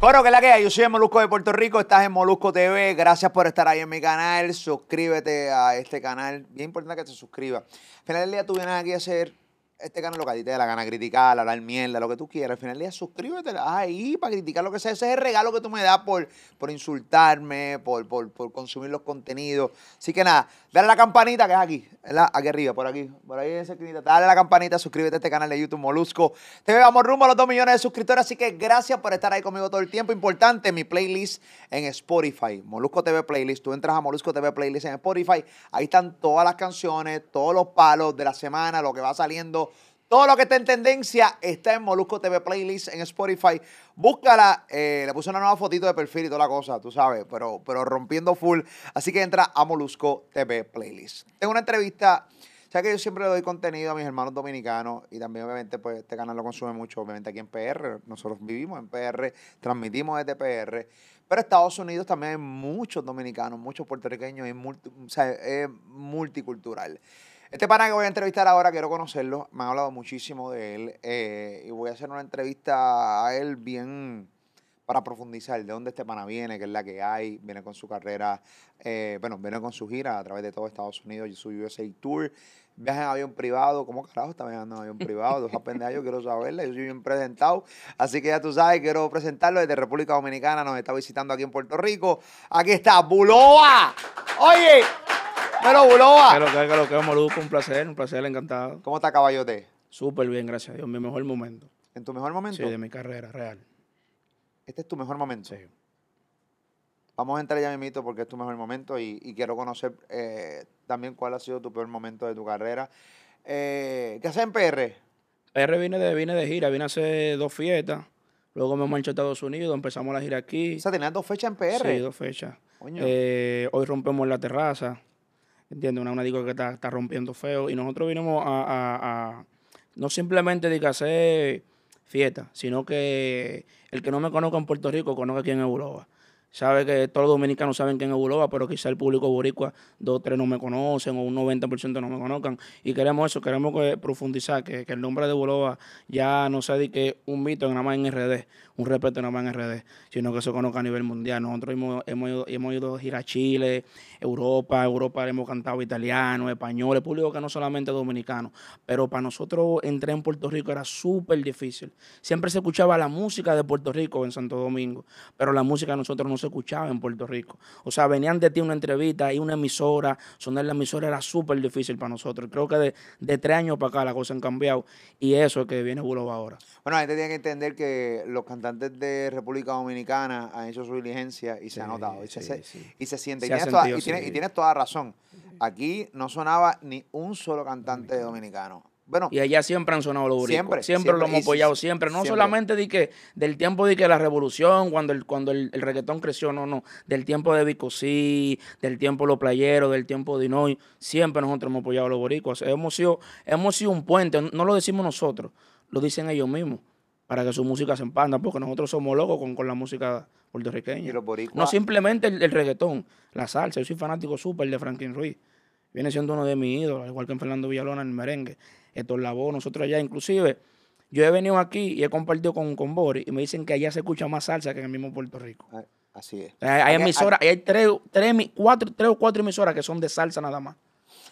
Coro, que es la que hay. Yo soy el Molusco de Puerto Rico. Estás en Molusco TV. Gracias por estar ahí en mi canal. Suscríbete a este canal. Bien importante que te suscribas. Al final del día tú vienes aquí a hacer este canal lo que a ti te dé la gana, criticar, hablar mierda, lo que tú quieras. Al final del día, suscríbete ahí para criticar lo que sea. Ese es el regalo que tú me das por, por insultarme, por, por, por consumir los contenidos. Así que nada, dale a la campanita que es aquí, ¿verdad? Aquí arriba, por aquí, por ahí en esa esquinita. Dale la campanita, suscríbete a este canal de YouTube Molusco. Te vamos rumbo a los 2 millones de suscriptores, así que gracias por estar ahí conmigo todo el tiempo. Importante, mi playlist en Spotify, Molusco TV Playlist. Tú entras a Molusco TV Playlist en Spotify, ahí están todas las canciones, todos los palos de la semana, lo que va saliendo todo lo que está en tendencia está en Molusco TV Playlist en Spotify. Búscala. Eh, le puse una nueva fotito de perfil y toda la cosa, tú sabes, pero, pero rompiendo full. Así que entra a Molusco TV Playlist. Tengo una entrevista. O que yo siempre le doy contenido a mis hermanos dominicanos y también obviamente pues este canal lo consume mucho, obviamente aquí en PR. Nosotros vivimos en PR, transmitimos desde PR. Pero Estados Unidos también hay muchos dominicanos, muchos puertorriqueños, y o sea, es multicultural. Este pana que voy a entrevistar ahora, quiero conocerlo. Me han hablado muchísimo de él. Eh, y voy a hacer una entrevista a él bien para profundizar de dónde este pana viene, qué es la que hay. Viene con su carrera, eh, bueno, viene con su gira a través de todo Estados Unidos su USA Tour. Viaja en avión privado. ¿Cómo carajo está viajando en avión privado? Dos pendejos, yo quiero saberle. Yo soy bien presentado. Así que ya tú sabes, quiero presentarlo desde República Dominicana. Nos está visitando aquí en Puerto Rico. Aquí está, Buloa. Oye. Pero Buloba. Que lo que, que lo que, Moluco, un placer, un placer, encantado. ¿Cómo está Caballote? Súper bien, gracias a Dios. Mi mejor momento. ¿En tu mejor momento? Sí, de mi carrera, real. ¿Este es tu mejor momento? Sí. Vamos a entrar ya mito porque es tu mejor momento y, quiero conocer eh, también cuál ha sido tu peor momento de tu carrera. Eh, ¿Qué haces en PR? PR vine de, vine de gira, vine a hacer dos fiestas. Luego me marché a Estados Unidos, empezamos la gira aquí. O sea, tenías dos fechas en PR. Sí, dos fechas. Eh, hoy rompemos la terraza. ¿Entiendes? Una, una disco que está, está, rompiendo feo. Y nosotros vinimos a, no simplemente de que hacer fiesta, sino que el que no me conozca en Puerto Rico conozca aquí en Europa sabe que todos los dominicanos saben quién es Buloba, pero quizá el público boricua, dos o tres no me conocen o un 90% no me conozcan. Y queremos eso, queremos profundizar, que, el nombre de Buloba ya no sea de que un mito nada más en RD, un respeto nada más en RD, sino que se conozca a nivel mundial. Nosotros hemos, hemos, ido, hemos ido a girar a Chile, Europa, Europa hemos cantado italiano, español, el público que no solamente dominicano, pero para nosotros entrar en Puerto Rico era súper difícil. Siempre se escuchaba la música de Puerto Rico en Santo Domingo, pero la música nosotros no se escuchaba en Puerto Rico. O sea, venían de ti una entrevista y una emisora, sonar la emisora era súper difícil para nosotros. Creo que de, tres años para acá las cosas han cambiado y eso es que viene Buloba ahora. Bueno, la gente tiene que entender que los cantantes de República Dominicana han hecho su diligencia y se ha notado y, se, y se siente. y, tienes toda, razón. Aquí no sonaba ni un solo cantante dominicano y allá siempre han sonado los Siempre, siempre, lo hemos apoyado, siempre. No solamente de que, del tiempo de que la revolución, cuando el, cuando el, reggaetón creció, no, no. Del tiempo de Vicosí, del tiempo de los playeros, del tiempo de Inoy. Siempre nosotros hemos apoyado a los boricuas. Hemos sido, hemos sido un puente, no lo decimos nosotros, lo dicen ellos mismos, para que su música se empanda, porque nosotros somos locos con, la música puertorriqueña. No simplemente el, el, reggaetón, la salsa. Yo soy fanático súper de Franklin Ruiz. Viene siendo uno de mis ídolos, igual que en Fernando Villalona en el merengue esto la voz, nosotros allá, inclusive, yo he venido aquí y he compartido con, con Boris y me dicen que allá se escucha más salsa que en el mismo Puerto Rico. Ah, así es. Hay, emisoras, hay, tres, tres, cuatro, tres o cuatro emisoras que son de salsa nada más.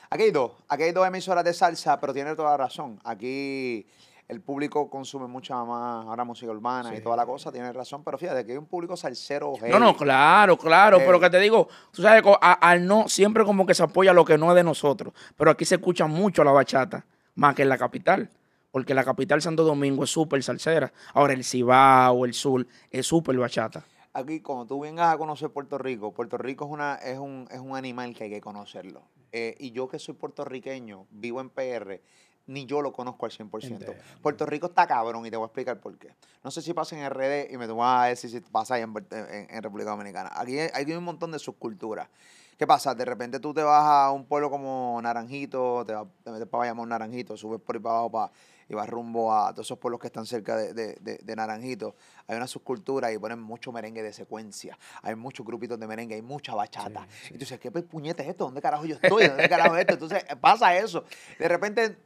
Aquí hay dos, aquí hay dos emisoras de salsa, pero tiene toda la razón. Aquí el público consume mucha más ahora música urbana y toda la cosa, tiene razón, pero fíjate que hay un público salsero. No, no, claro, claro, pero que te digo, tú sabes, al no, siempre como que se apoya lo que no es de nosotros, pero aquí se escucha mucho la bachata más que en la capital. Porque la capital Santo Domingo es súper salsera. Ahora el Cibao, el Sur, es súper bachata. Aquí, cuando tú vengas a conocer Puerto Rico, Puerto Rico es, una, es, un, es un animal que hay que conocerlo. Eh, y yo que soy puertorriqueño, vivo en PR, ni yo lo conozco al 100%. Puerto Rico está cabrón y te voy a explicar por qué. No sé si pasa en RD y me vas a decir si pasa ahí en, República Dominicana. Aquí hay, hay, un montón de subculturas. ¿Qué pasa? De repente tú te vas a un pueblo como Naranjito, te, vas, te metes para Bayamón Naranjito, subes por ahí para abajo para, y vas rumbo a todos esos pueblos que están cerca de, de, Naranjito. Hay una subcultura y ponen mucho merengue de secuencia. Hay muchos grupitos de merengue, hay mucha bachata. Y tú dices, ¿qué puñete es esto? ¿Dónde carajo yo estoy? ¿Dónde carajo es esto? Entonces pasa eso. De repente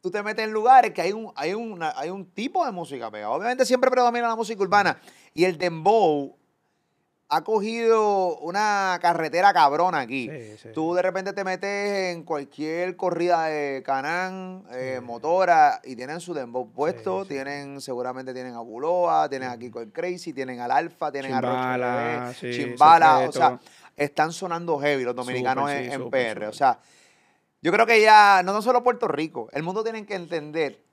tú te metes en lugares que hay un, hay hay un tipo de música pegada. Obviamente siempre predomina la música urbana. Y el dembow ha cogido una carretera cabrona aquí. Tú de repente te metes en cualquier corrida de Canán, eh, motora, y tienen su dembow puesto, tienen, seguramente tienen a Buloa, tienen aquí con Crazy, tienen al Alfa, tienen a Roche Chimbala, o sea, están sonando heavy los dominicanos en, PR. O sea, yo creo que ya, no, no solo Puerto Rico, el mundo tiene que entender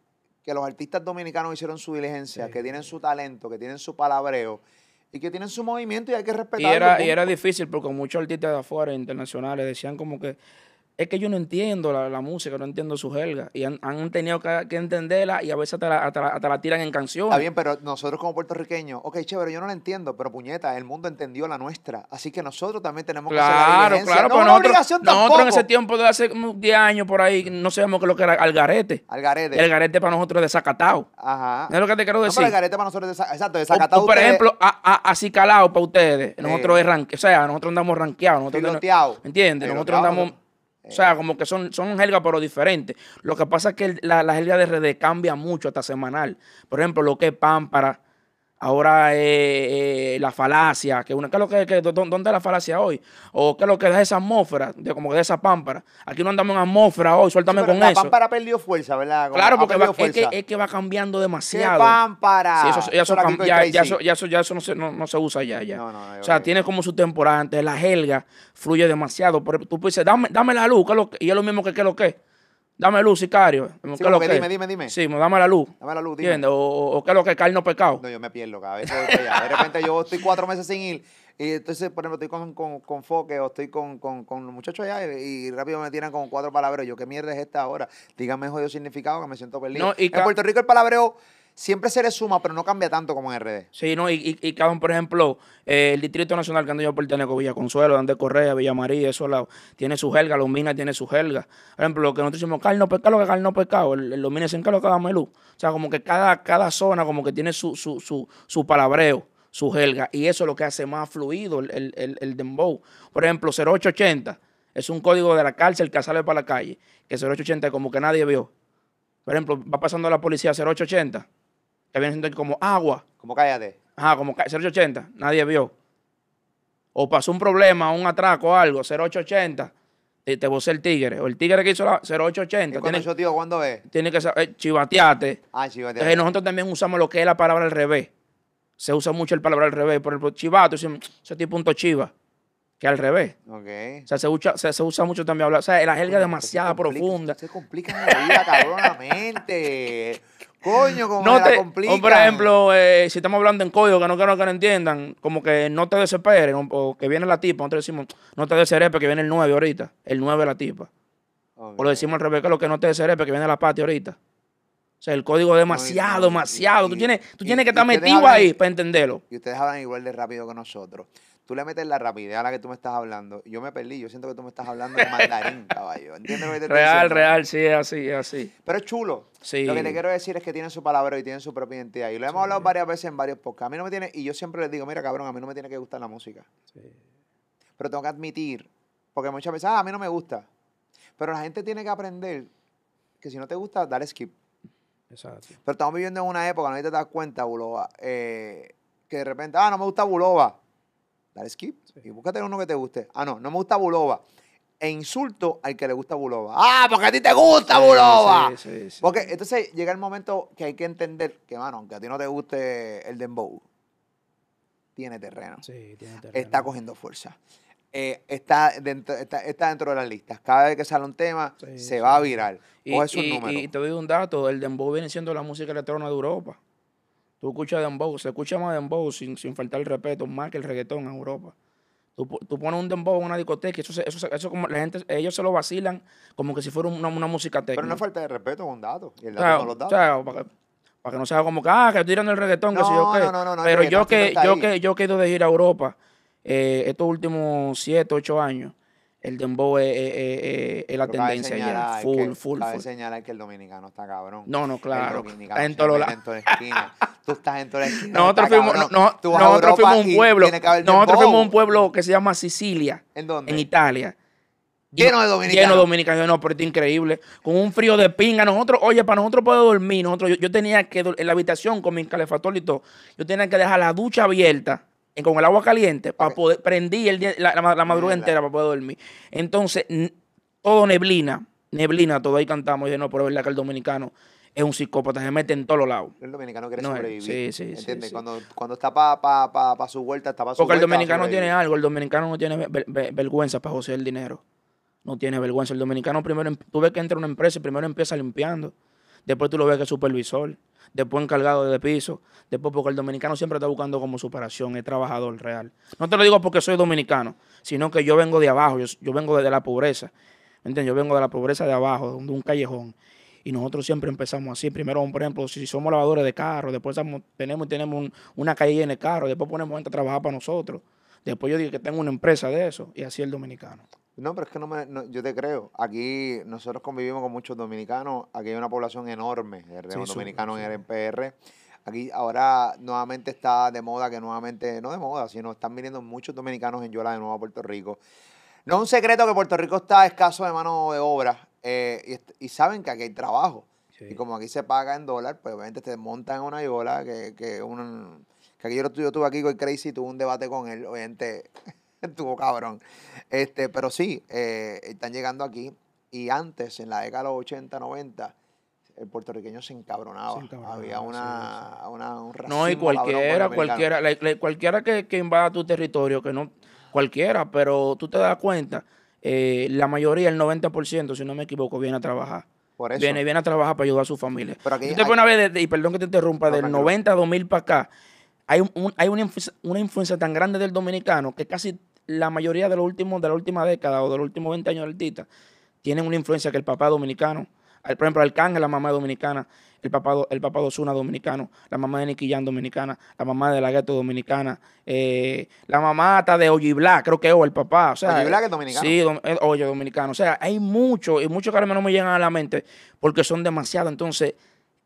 que los artistas dominicanos hicieron su diligencia, que tienen su talento, que tienen su palabreo y que tienen su movimiento y hay que respetarlo. Y era, y era difícil porque muchos artistas de afuera internacionales decían como que es que yo no entiendo la, música, no entiendo su jerga. Y han, tenido que, entenderla y a veces hasta la, tiran en canciones. Está bien, pero nosotros como puertorriqueños, ok, chévere, yo no la entiendo, pero puñeta, el mundo entendió la nuestra. Así que nosotros también tenemos que hacer la Claro, claro, no pero nosotros, nosotros en ese tiempo de hace 10 años por ahí no sabemos qué es lo que era algarete. Algarete. El algarete para nosotros es desacatado. Ajá. es lo que te quiero decir? No, el algarete para nosotros es exacto, desacatado. por ejemplo, así calado para ustedes. Nosotros es ranque, o sea, nosotros andamos ranqueados. Nosotros, ¿Entiendes? Nosotros andamos o sea, como que son, son jergas, pero diferentes. Lo que pasa es que la, la jerga de RD cambia mucho hasta semanal. Por ejemplo, lo que es pámpara, ahora eh, la falacia, que una, ¿qué es lo que, que, dónde es la falacia hoy? O qué es lo que da esa atmósfera, de, como de esa pámpara. Aquí no andamos en atmósfera hoy, suéltame con eso. La pámpara perdió fuerza, ¿verdad? claro, porque es, que, es, que, va cambiando demasiado. ¿Qué pámpara? Sí, eso, ya, eso, ya, eso, ya, eso, ya eso no se, no, se usa ya. ya. No, no, o sea, tiene como su temporada. Antes la jelga fluye demasiado. Tú puedes dame, dame la luz, lo y es lo mismo que qué lo que Dame luz, sicario. ¿Qué lo que dime, dime, dime. Sí, dame la luz. Dame la luz, dime. ¿Entiendes? O, qué es lo que es no pecado. No, yo me pierdo cada vez. De repente yo estoy cuatro meses sin ir y entonces, por ejemplo, estoy con, con, con Foque o estoy con, con, con los muchachos allá y, rápido me tiran con cuatro palabras. Yo, ¿qué mierda es esta ahora? Dígame jodido significado que me siento perdido. en Puerto Rico el palabreo siempre se le suma, pero no cambia tanto como en RD. Sí, no, y, y, y por ejemplo, eh, el Distrito Nacional que ando yo pertenezco, Villa Consuelo, Andrés Correa, Villa María, eso lado, tiene su jerga, los minas tiene su jerga. Por ejemplo, lo que nosotros decimos, carne no pescado, que carne no pescado, los minas dicen lo que melú. O sea, como que cada, cada zona como que tiene su, su, su, su palabreo, su jerga, y eso es lo que hace más fluido el, el, el, dembow. Por ejemplo, 0880 es un código de la cárcel que sale para la calle, que 0880 como que nadie vio. Por ejemplo, va pasando la policía 0880 que viene siendo como agua. Como cállate. Ajá, como 0880, nadie vio. O pasó un problema, un atraco o algo, 0880, y te vos el tigre. O el tigre que hizo la 0880. ¿Y tiene, tío, cuándo es? Tiene que ser eh, chivateate. Ah, chivateate. nosotros también usamos lo que es la palabra al revés. Se usa mucho el palabra al revés. Por ejemplo, chivato, ese tipo punto chiva. Que al revés. Ok. O sea, se usa, se, usa mucho también hablar. O sea, la jerga es demasiado profunda. Se complica la vida, cabronamente. Coño, como no te, complica. por ejemplo, eh, si estamos hablando en código que no quiero que no entiendan, como que no te desesperes, o, que viene la tipa, nosotros decimos, no te desesperes porque viene el 9 ahorita, el 9 es la tipa. O lo decimos al revés, que lo que no te desesperes porque viene la pati ahorita. O sea, el código es demasiado, demasiado. tú tienes, tú tienes que estar metido ahí para entenderlo. Y ustedes hablan igual de rápido que nosotros tú le metes la rapidez a la que tú me estás hablando. Yo me perdí, yo siento que tú me estás hablando de mandarín, caballo. ¿Entiendes lo que te Real, real, sí, es así, es así. Pero es chulo. Sí. Lo que te quiero decir es que tiene su palabra y tiene su propia identidad. Y lo hemos hablado varias veces en varios podcasts. A mí no me tiene, y yo siempre les digo, mira, cabrón, a mí no me tiene que gustar la música. Sí. Pero tengo que admitir, porque muchas veces, ah, a mí no me gusta. Pero la gente tiene que aprender que si no te gusta, dale skip. Exacto. Pero estamos viviendo en una época, no te das cuenta, Bulova, eh, que de repente, ah, no me gusta Bulova dale skip y búscate uno que te guste. Ah, no, no me gusta Bulova. E insulto al que le gusta Bulova. Ah, porque a ti te gusta. Sí, sí, porque entonces llega el momento que hay que entender que, mano, aunque a ti no te guste el dembow, tiene terreno. Sí, tiene terreno. Está cogiendo fuerza. Eh, está, dentro, está, dentro de las listas. Cada vez que sale un tema, se va a virar. Y, y, te doy un dato, el dembow viene siendo la música electrónica de Europa. Tú escuchas dembow, se escucha más dembow sin, sin faltar el respeto, más que el reggaetón en Europa. Tú, tú pones un dembow en una discoteca, eso, eso, eso como la gente, ellos se lo vacilan como que si fuera una, una música técnica. Pero no falta de respeto con datos. Y el dato los datos. para, que, no sea como que, ah, que tiran el reggaetón, que si yo qué. No, no, no, Pero yo que, yo que, yo que he ido de ir a Europa eh, estos últimos siete, ocho años, el dembow es, la tendencia ya. Full, full, cabe full. señalar que el dominicano está cabrón. No, no, claro. Está en todos lados. Tú estás en toda la esquina. Nosotros fuimos, no, nosotros fuimos un pueblo. Nosotros fuimos un pueblo que se llama Sicilia. ¿En dónde? En Italia. Lleno de dominicanos. Lleno de dominicanos. No, pero es increíble. Con un frío de pinga. Nosotros, oye, para nosotros poder dormir, nosotros, yo, tenía que, en la habitación con mi calefactor y todo, yo tenía que dejar la ducha abierta con el agua caliente para poder prendí el día, la, madrugada entera para poder dormir. Entonces, todo neblina, neblina, todo ahí cantamos. Y no, pero es verdad que el dominicano es un psicópata, se mete en todos los lados. El dominicano quiere sobrevivir. Sí, sí, ¿Entiendes? Sí, Cuando, cuando está para pa, pa, su vuelta, está para su Porque el dominicano tiene algo, el dominicano no tiene vergüenza para josear el dinero no tiene vergüenza. El dominicano primero, em, tú ves que entra a una empresa y primero empieza limpiando. Después tú lo ves que es supervisor. Después encargado de piso. Después porque el dominicano siempre está buscando como superación. Es trabajador real. No te lo digo porque soy dominicano, sino que yo vengo de abajo. Yo, vengo de, la pobreza. ¿Me entiendes? Yo vengo de la pobreza de abajo, de un callejón. Y nosotros siempre empezamos así. Primero, por ejemplo, si somos lavadores de carros, después tenemos, tenemos una calle en el carro, después ponemos gente a trabajar para nosotros. Después yo digo que tengo una empresa de eso. Y así el dominicano. No, pero es que no me, yo te creo. Aquí nosotros convivimos con muchos dominicanos. Aquí hay una población enorme de dominicanos en el NPR. Aquí ahora nuevamente está de moda, que nuevamente, no de moda, sino están viniendo muchos dominicanos en Yola de nuevo a Puerto Rico. No es un secreto que Puerto Rico está escaso de mano de obra eh, y, saben que aquí hay trabajo. Y como aquí se paga en dólar, pues obviamente te montan en una yola que, que, un, que aquí yo, yo tuve aquí con Crazy, tuve un debate con él, obviamente Estuvo cabrón. Este, pero sí, eh, están llegando aquí. Y antes, en la década de los 80, 90, el puertorriqueño se encabronaba. Había una, un No, y cualquiera, cualquiera, cualquiera que, que, invada tu territorio, que no, cualquiera, pero tú te das cuenta, eh, la mayoría, el 90%, si no me equivoco, viene a trabajar. Por eso. Viene, viene a trabajar para ayudar a su familia. Pero aquí, te una vez, y perdón que te interrumpa, del 90 a 2000 para acá, hay, un, hay una, una influencia tan grande del dominicano que casi la mayoría de los últimos, de la última década o de los últimos 20 años del Tita, tienen una influencia que el papá dominicano. Por ejemplo, Arcángel, la mamá dominicana, el papá, el papá de Osuna dominicano, la mamá de Niquillán dominicana, la mamá de la Gueto dominicana, eh, la mamá hasta de Ollibla, creo que es, o el papá. O sea, es dominicano. Sí, oye, dominicano. O sea, hay mucho, y muchos que no me llegan a la mente porque son demasiados. Entonces,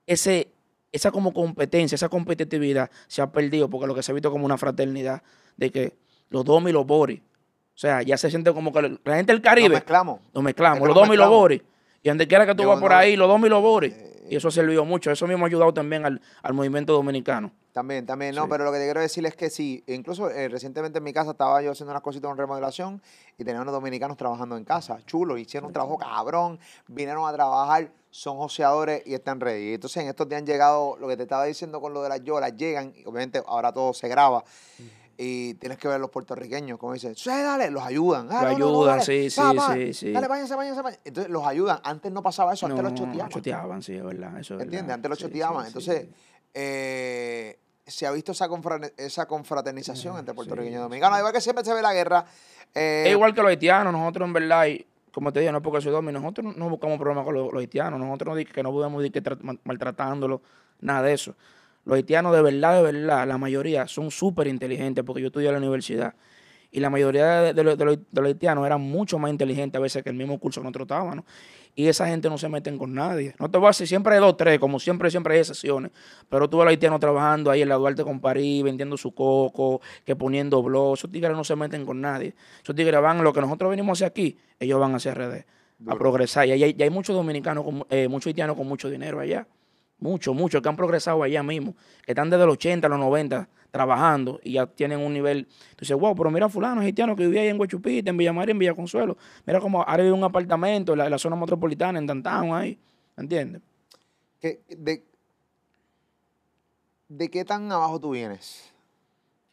ese, esa como competencia, esa competitividad se ha perdido porque lo que se ha visto como una fraternidad de que los Domi y los Boris. O sea, ya se siente como que la gente del Caribe. Nos mezclamos. Nos mezclamos, los Domi y los Boris. Y donde quiera que tú vas por ahí, los Domi y los Boris. Eh, y eso ha servido mucho. Eso mismo ha ayudado también al, movimiento dominicano. También, también, no, pero lo que te quiero decir es que sí, incluso eh, recientemente en mi casa estaba yo haciendo unas cositas en remodelación y tenía unos dominicanos trabajando en casa, chulo, hicieron un trabajo cabrón, vinieron a trabajar, son joseadores y están ready. Entonces en estos días han llegado, lo que te estaba diciendo con lo de las yolas, llegan, y obviamente ahora todo se graba y tienes que ver los puertorriqueños, como dicen, sí, dale, los ayudan. Ah, ayudan, sí, sí, sí, sí. Dale, váyanse, váyanse, váyanse. Entonces los ayudan. Antes no pasaba eso, antes los choteaban. choteaban, sí, es verdad. Eso ¿Entiendes? Antes los choteaban. Entonces, eh, se ha visto esa, esa confraternización entre puertorriqueños y dominicanos. Igual que siempre se ve la guerra. Eh, es igual que los haitianos, nosotros en verdad, y como te digo, no es porque soy dominio, nosotros no buscamos problemas con los, haitianos, nosotros no que no podemos ir maltratándolos, nada de eso. Los haitianos de verdad, de verdad, la mayoría son súper inteligentes porque yo estudié en la universidad. Y la mayoría de, los, haitianos eran mucho más inteligentes a veces que el mismo curso que nosotros estábamos. Y esa gente no se meten con nadie. No te voy a decir, siempre hay dos, tres, como siempre, siempre hay excepciones. Pero tú ves a los haitianos trabajando ahí en la Duarte con París, vendiendo su coco, que poniendo blog. Esos tigres no se meten con nadie. Esos tigres van, lo que nosotros venimos hacia aquí, ellos van hacia RD, a progresar. Y hay, hay, muchos dominicanos, eh, muchos haitianos con mucho dinero allá. Muchos, muchos que han progresado allá mismo, que están desde los 80 a los 90 trabajando y ya tienen un nivel. Tú dices, wow, pero mira fulano haitiano que vivía ahí en Huachupita, en Villamar en Villa Consuelo. Mira cómo ahora vive un apartamento en la, zona metropolitana, en Downtown ahí. ¿Entiendes? de, ¿De qué tan abajo tú vienes?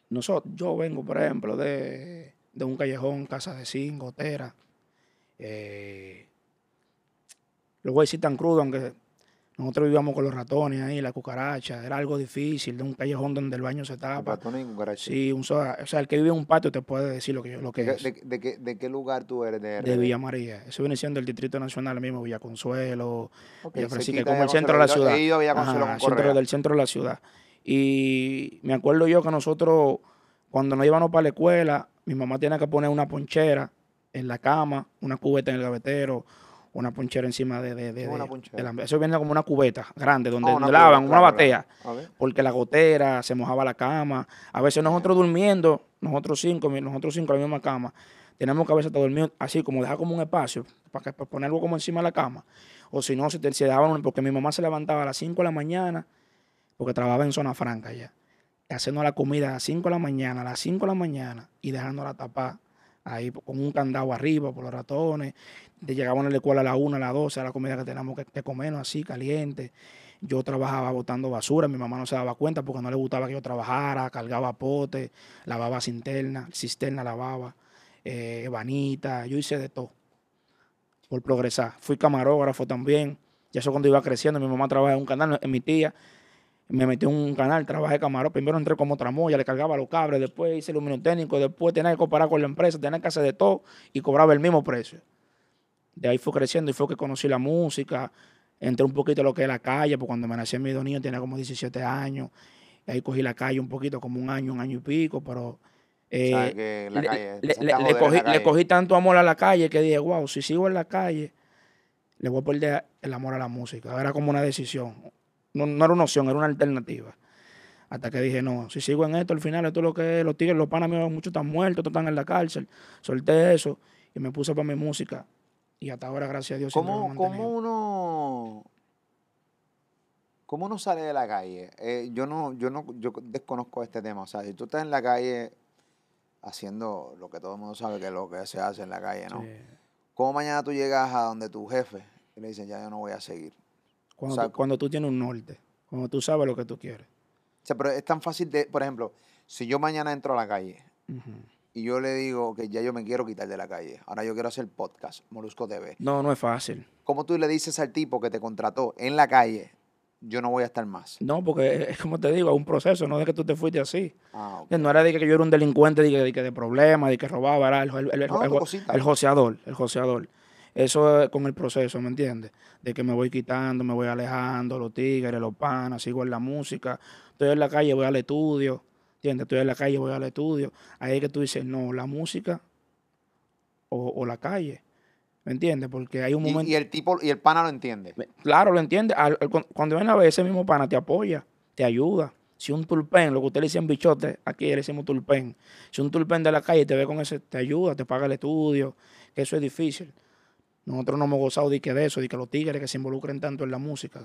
Nosotros, yo vengo, por ejemplo, de, un callejón, casa de zinc, gotera. Eh, lo voy a decir tan crudo, aunque nosotros vivíamos con los ratones ahí, la cucaracha. Era algo difícil, de un callejón donde el baño se tapa. Ratones y cucarachas. Sí, un, o sea, el que vive en un patio te puede decir lo que, lo que ¿De, es. De, qué, lugar tú eres? De, de Villa María. Eso viene siendo el Distrito Nacional mismo, Villa Consuelo, okay, Villa como el centro de la ciudad. He ido a Villa Consuelo Ajá, centro, del centro de la ciudad. Y me acuerdo yo que nosotros, cuando nos íbamos para la escuela, mi mamá tenía que poner una ponchera en la cama, una cubeta en el gavetero, una ponchera encima de, de, de, de Eso viene como una cubeta grande donde, oh, lavan, una batea. Porque la gotera, se mojaba la cama. A veces nosotros durmiendo, nosotros cinco, nosotros cinco en la misma cama, tenemos que a veces todo dormir así, como dejar como un espacio, para, que, para poner algo como encima de la cama. O si no, se, se dejaban, porque mi mamá se levantaba a las 5 de la mañana, porque trabajaba en zona franca ya, haciendo la comida a las 5 de la mañana, a las 5 de la mañana, y dejándola tapar ahí con un candado arriba por los ratones. Llegaban a la escuela a las 1, a las 12, a la comida que teníamos que, que comernos así, caliente. Yo trabajaba botando basura, mi mamá no se daba cuenta porque no le gustaba que yo trabajara, cargaba potes, lavaba cisterna, cisterna lavaba, eh, vanita, yo hice de todo por progresar. Fui camarógrafo también, y eso cuando iba creciendo, mi mamá trabajaba en un canal, en mi tía, me metí en un canal, trabajé camarógrafo, primero entré como tramoya, le cargaba los cables, después hice iluminio técnico, después tenía que comparar con la empresa, tenía que hacer de todo y cobraba el mismo precio. De ahí fue creciendo y fue que conocí la música, entré un poquito a lo que es la calle, porque cuando me nací mi dos niños tenía como 17 años. Y ahí cogí la calle un poquito, como un año, un año y pico, pero... Eh, le, cogí, tanto amor a la calle que dije, wow, si sigo en la calle, le voy a perder el amor a la música. Era como una decisión. No, no era una opción, era una alternativa. Hasta que dije, no, si sigo en esto, al final esto es lo que es, los tigres, los panas míos, muchos están muertos, otros están en la cárcel. Solté eso y me puse para mi música. Y hasta ahora, gracias a Dios, ¿Cómo, ¿cómo uno cómo uno sale de la calle? Eh, yo no, yo no, yo desconozco este tema. O sea, si tú estás en la calle haciendo lo que todo el mundo sabe que es lo que se hace en la calle, ¿no? ¿Cómo mañana tú llegas a donde tu jefe y le dicen, ya yo no voy a seguir? Cuando, tú, cuando tú tienes un norte, cuando tú sabes lo que tú quieres. O sea, pero es tan fácil de, por ejemplo, si yo mañana entro a la calle y yo le digo que ya yo me quiero quitar de la calle. Ahora yo quiero hacer podcast, Molusco TV. No, no es fácil. ¿Cómo tú le dices al tipo que te contrató en la calle, yo no voy a estar más? No, porque es como te digo, es un proceso, no es que tú te fuiste así. Ah, No era de que yo era un delincuente, de, que de, de problemas, de que robaba, era el, el, el, el, joseador, el joseador. Eso es con el proceso, ¿me entiendes? De que me voy quitando, me voy alejando, los tigres, los panas, sigo en la música. Estoy en la calle, voy al estudio ¿Entiendes? Estoy en la calle, voy al estudio. Ahí es que tú dices, no, la música o, la calle. ¿Me entiendes? Porque hay un momento. Y, el tipo, y el pana lo entiende. Claro, lo entiende. cuando viene a ver ese mismo pana, te apoya, te ayuda. Si un tulpen, lo que usted le dicen bichote, aquí le decimos tulpen. Si un tulpen de la calle te ve con ese, te ayuda, te paga el estudio, que eso es difícil. Nosotros no hemos gozado de que de eso, de que los tigres que se involucren tanto en la música.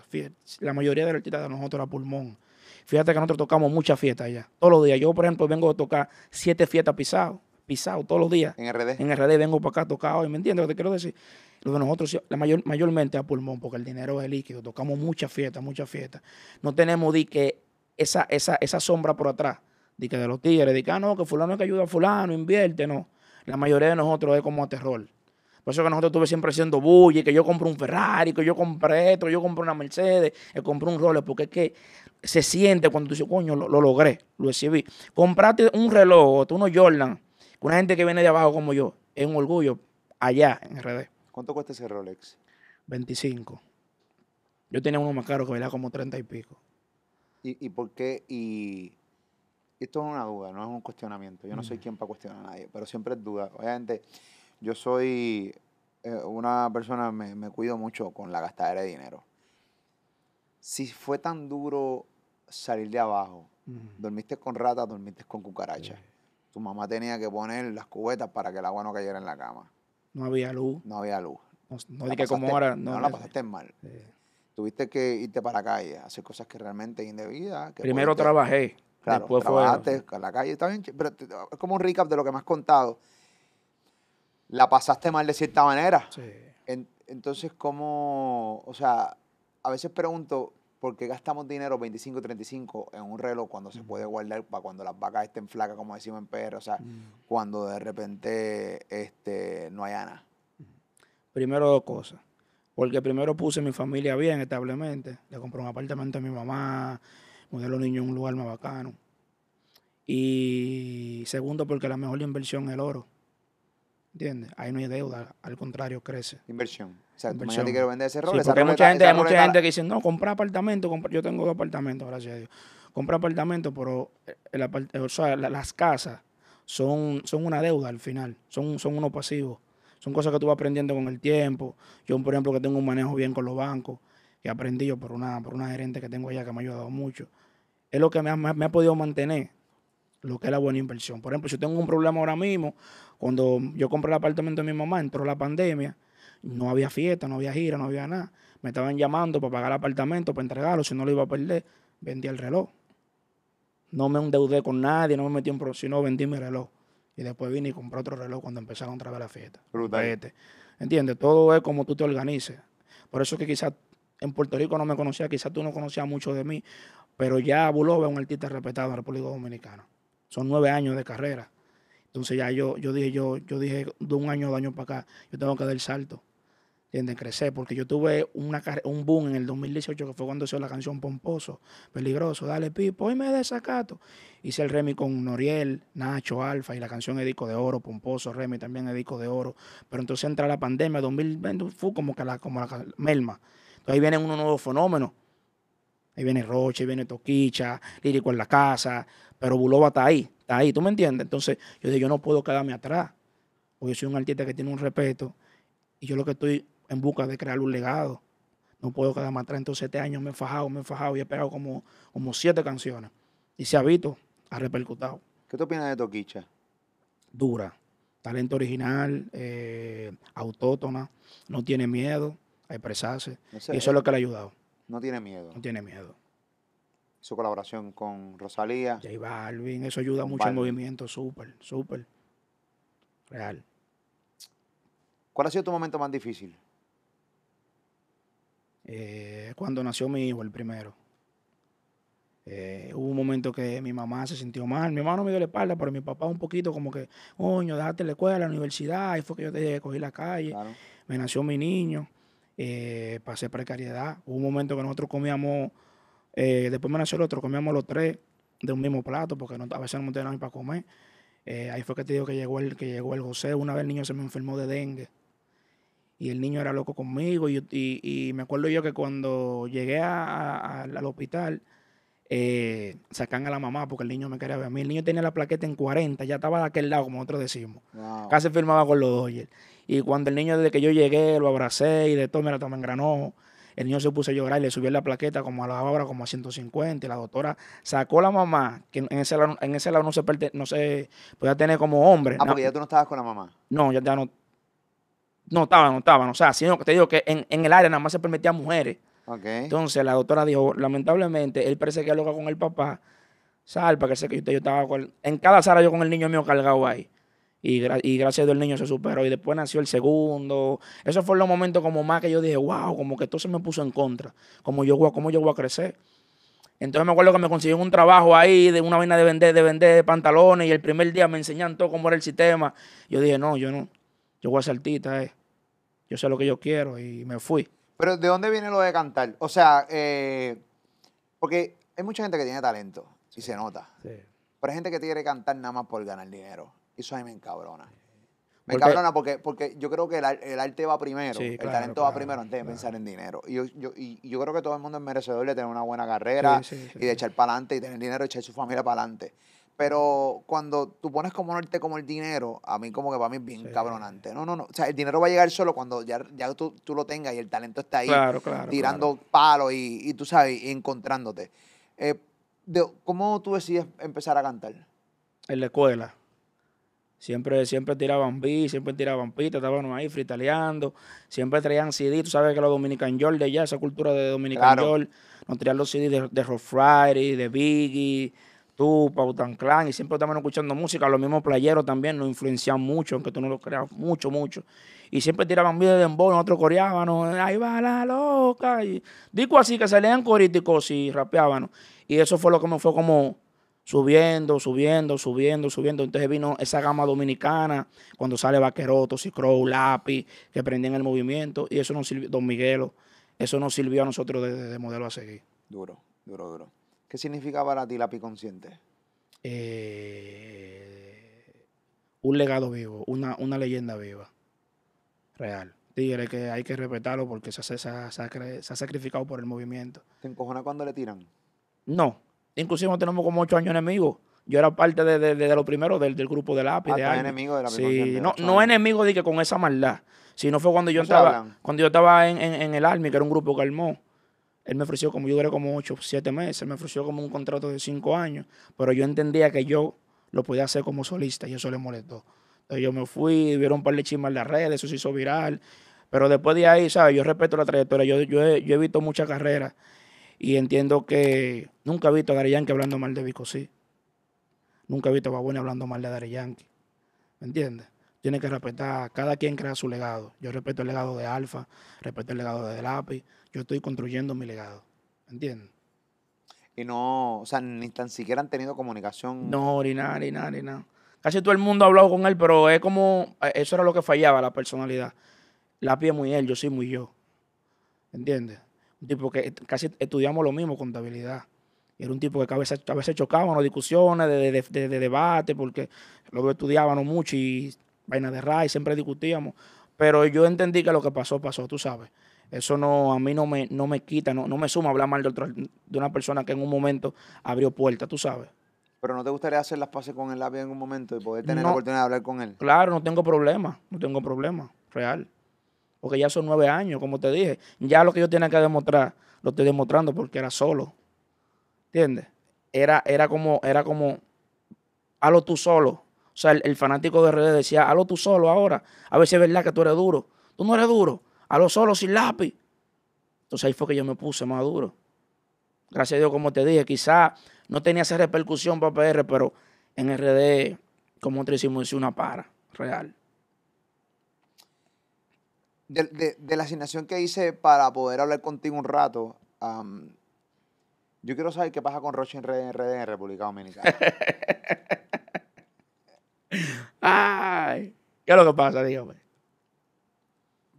la mayoría de los artistas de nosotros era pulmón. Fíjate que nosotros tocamos muchas fiestas allá, todos los días. Yo, por ejemplo, vengo a tocar siete fiestas pisados, pisados todos los días. En RD. En RD vengo para acá a tocar hoy, ¿me entiendes lo que te quiero decir? Lo de nosotros, la mayor, mayormente a pulmón, porque el dinero es líquido. Tocamos muchas fiestas, muchas fiestas. No tenemos di que esa, esa, esa sombra por atrás, de que de los tigres, de que, ah, no, que fulano es que ayuda a fulano, invierte, no. La mayoría de nosotros es como a terror. Por eso que nosotros estuve siempre haciendo bully, que yo compro un Ferrari, que yo compré esto, yo compré una Mercedes, que compré un Rolex, porque es que se siente cuando tú dices, coño, lo, logré, lo recibí. Comprate un reloj, tú uno Jordan, con una gente que viene de abajo como yo, es un orgullo allá en RD. ¿Cuánto cuesta ese Rolex? 25. Yo tenía uno más caro que valía como 30 y pico. ¿Y, y por qué? Y esto es una duda, no es un cuestionamiento. Yo no soy mm. quien para cuestionar a nadie, pero siempre es duda. Obviamente yo soy eh, una persona, me, me cuido mucho con la gastadera de dinero. Si fue tan duro salir de abajo, dormiste con ratas, dormiste con cucarachas. Tu mamá tenía que poner las cubetas para que el agua no cayera en la cama. No había luz. No había luz. No, dije como ahora. No, la pasaste mal. Tuviste que irte para la calle, hacer cosas que realmente indebidas. Primero trabajé. Claro, después trabajaste en la calle, está bien, pero es como un recap de lo que me has contado la pasaste mal de cierta manera. Sí. entonces, ¿cómo? O sea, a veces pregunto, ¿por qué gastamos dinero 25, 35 en un reloj cuando se puede guardar para cuando las vacas estén flacas, como decimos en PR? O sea, cuando de repente este, no hay nada. Primero dos cosas. Porque primero puse mi familia bien, establemente. Le compré un apartamento a mi mamá, mudé a los niños en un lugar más bacano. Y segundo, porque la mejor inversión es el oro. ¿Entiendes? Ahí no hay deuda, al contrario, crece. Inversión. O sea, Inversión. te quiero vender ese rol. porque hay mucha gente, hay mucha gente que dice, no, compra apartamento, yo tengo dos apartamentos, gracias a Dios. Compra apartamento, pero el o sea, las casas son, son una deuda al final, son, son unos pasivos. Son cosas que tú vas aprendiendo con el tiempo. Yo, por ejemplo, que tengo un manejo bien con los bancos, que he aprendido por una, por una gerente que tengo allá que me ha ayudado mucho. Es lo que me ha, me ha podido mantener lo que es la buena inversión. Por ejemplo, si yo tengo un problema ahora mismo, cuando yo compré el apartamento de mi mamá, entró la pandemia, no había fiesta, no había gira, no había nada. Me estaban llamando para pagar el apartamento, para entregarlo, si no lo iba a perder, vendí el reloj. No me endeudé con nadie, no me metí en pro, sino vendí mi reloj. Y después vine y compré otro reloj cuando empezaron otra vez la fiesta. Brutal. ¿Entiendes? Todo es como tú te organices. Por eso es que quizás en Puerto Rico no me conocía, quizás tú no conocías mucho de mí, pero ya Bulova es un artista respetado en la República Dominicana. Son nueve años de carrera. Entonces ya yo, yo dije, yo, yo dije de un año, dos años para acá, yo tengo que dar el salto. ¿Entiendes? Crecer, porque yo tuve una, un boom en el 2018, que fue cuando hizo la canción Pomposo, Peligroso, Dale Pipo, hoy me desacato. Hice el Remy con Noriel, Nacho, Alfa, y la canción Edico de Oro, Pomposo, Remy también Edico de Oro. Pero entonces entra la pandemia, 2020 fue como que la, como la melma. Entonces ahí vienen unos nuevos fenómenos. Ahí viene Roche, ahí viene Toquicha, Lírico en la casa, pero Bulova está ahí, está ahí, ¿tú me entiendes? Entonces yo digo, yo no puedo quedarme atrás, porque yo soy un artista que tiene un respeto, y yo lo que estoy en busca de crear un legado. No puedo quedarme atrás. Entonces, siete años me he fajado, me he fajado y he pegado como, como siete canciones. Y se ha visto, ha repercutado. ¿Qué tú opinas de Toquicha? Dura. Talento original, eh, autótona, no tiene miedo a expresarse. y eso es lo que le ha ayudado. No tiene miedo. No tiene miedo. Su colaboración con Rosalía. J Balvin, eso ayuda mucho al movimiento, súper, súper. Real. ¿Cuál ha sido tu momento más difícil? Eh, cuando nació mi hijo, el primero. Eh, hubo un momento que mi mamá se sintió mal. Mi mamá no me dio la espalda, pero mi papá un poquito como que, coño, déjate la escuela, la universidad. Y fue que yo te dije, cogí la calle. Me nació mi niño. Eh, pasé precariedad. Hubo un momento que nosotros comíamos, después me nació el otro, comíamos los tres de un mismo plato, porque a veces no teníamos para comer. ahí fue que te digo que llegó el, que llegó el José. Una vez el niño se me enfermó de dengue y el niño era loco conmigo. Y, me acuerdo yo que cuando llegué al hospital, eh, sacan a la mamá porque el niño me quería ver a mí. El niño tenía la plaqueta en 40, ya estaba de aquel lado, como nosotros decimos. Casi firmaba con los Dodgers. Y cuando el niño, desde que yo llegué, lo abracé y de todo me la tomé en granó. El niño se puso a llorar y le subió la plaqueta como a la hora, como a 150. Y la doctora sacó a la mamá, que en ese lado, en ese lado no se, no se podía tener como hombre. Ah, porque ya tú no estabas con la mamá. No, ya, ya no no estaban, no estaban. O sea, sino que te digo que en, el área nada más se permitían mujeres. Entonces la doctora dijo, lamentablemente, él parece que loca con el papá. Sal, para que sé que yo, estaba en cada sala yo con el niño mío cargado ahí. Y, gracias a Dios el niño se superó. Y después nació el segundo. Esos fueron los momentos como más que yo dije, wow, como que todo se me puso en contra. Como yo, cómo yo voy a crecer. Entonces me acuerdo que me consiguió un trabajo ahí de una vaina de vender, de vender pantalones. Y el primer día me enseñan todo cómo era el sistema. Yo dije, no, yo no. Yo voy a ser artista, eh yo sé lo que yo quiero y me fui. Pero ¿de dónde viene lo de cantar? O sea, eh, porque hay mucha gente que tiene talento y se nota. Pero hay gente que quiere cantar nada más por ganar dinero. Y eso a mí me encabrona. Me encabrona porque, porque yo creo que el, arte va primero, el talento va primero antes de pensar en dinero. Y yo, yo, y yo creo que todo el mundo es merecedor de tener una buena carrera y de echar para adelante y tener dinero y echar su familia para adelante. Pero cuando tú pones como norte como el dinero, a mí como que para mí es bien cabronante. No, no, no. O sea, el dinero va a llegar solo cuando ya, ya tú, lo tengas y el talento está ahí tirando palos y, tú sabes, encontrándote. Eh, ¿Cómo tú decides empezar a cantar? En la escuela. Siempre, siempre tiraban beats, siempre tiraban pistas, estaban ahí fritaleando, siempre traían CD, tú sabes que los Dominican York de allá, esa cultura de Dominican York, nos traían los CD de, de Rock Friday, de Biggie, Pautan Clan, y siempre estamos escuchando música. Los mismos playeros también nos influencian mucho, aunque tú no lo creas, mucho, mucho. Y siempre tiraban videos de dembow, nosotros coreábamos, ahí va la loca. Y digo así, que salían coríticos y rapeábamos. Y eso fue lo que me fue como subiendo, subiendo, subiendo, subiendo. Entonces vino esa gama dominicana, cuando sale Vaqueroto, Crow, Lápiz, que prendían el movimiento. Y eso nos sirvió, Don Miguelo, eso nos sirvió a nosotros de modelo a seguir. Duro, duro, duro. ¿Qué significa para ti lápiz consciente? Eh, un legado vivo, una, una leyenda viva, real. Tigre que hay que respetarlo porque se, se, se, ha sacrificado por el movimiento. ¿Te encojona cuando le tiran? No. Inclusive tenemos como ocho años enemigos. Yo era parte de, de, de lo primero del, del, grupo de lápiz. Ah, de enemigo de la sí, no, no enemigo de que con esa maldad. Sino fue cuando yo estaba, cuando yo estaba en, en, en, el Army, que era un grupo que armó. Él me ofreció como, yo duré como 8, 7 meses, me ofreció como un contrato de 5 años, pero yo entendía que yo lo podía hacer como solista y eso le molestó. Entonces yo me fui, vieron un par de chismas en las redes, eso se hizo viral. Pero después de ahí, ¿sabes? Yo respeto la trayectoria. Yo, yo, he, yo he visto muchas carreras y entiendo que nunca he visto a Dari Yankee hablando mal de Vico, sí. Nunca he visto a Baboni hablando mal de Dari Yankee. ¿Me entiendes? Tiene que respetar, cada quien crea su legado. Yo respeto el legado de Alfa, respeto el legado de Lápiz. Yo estoy construyendo mi legado. ¿Me entiendes? Y no, o sea, ni tan siquiera han tenido comunicación. No, ni nada, ni nada, ni nada. Casi todo el mundo ha hablado con él, pero es como, eh, eso era lo que fallaba, la personalidad. Lápiz es muy él, yo soy muy yo. ¿Entiendes? Un tipo que casi estudiamos lo mismo, contabilidad. Era un tipo que a veces, a veces chocábamos, discusiones de, de, debate, porque lo estudiábamos mucho y vaina de RAI, siempre discutíamos. Pero yo entendí que lo que pasó, pasó, tú sabes. Eso no, a mí no me, no me quita, no, no me suma hablar mal de, otro, de una persona que en un momento abrió puertas, tú sabes. Pero no te gustaría hacer las pases con el lápiz en un momento y poder tener la oportunidad de hablar con él. Claro, no tengo problema, no tengo problema, real. Porque ya son nueve años, como te dije. Ya lo que yo tenía que demostrar, lo estoy demostrando porque era solo. ¿Entiendes? Era, era como, era como, hazlo tú solo. O sea, el, fanático de redes decía, hazlo tú solo ahora. A ver si es verdad que tú eres duro. Tú no eres duro. Hazlo solo sin lápiz. Entonces ahí fue que yo me puse más duro. Gracias a Dios, como te dije, quizá no tenía esa repercusión para PR, pero en RD, como te hicimos una para, real. De, la asignación que hice para poder hablar contigo un rato, yo quiero saber qué pasa con Roche en RD, en República Dominicana. Ay, ¿qué es lo que pasa? Dígame.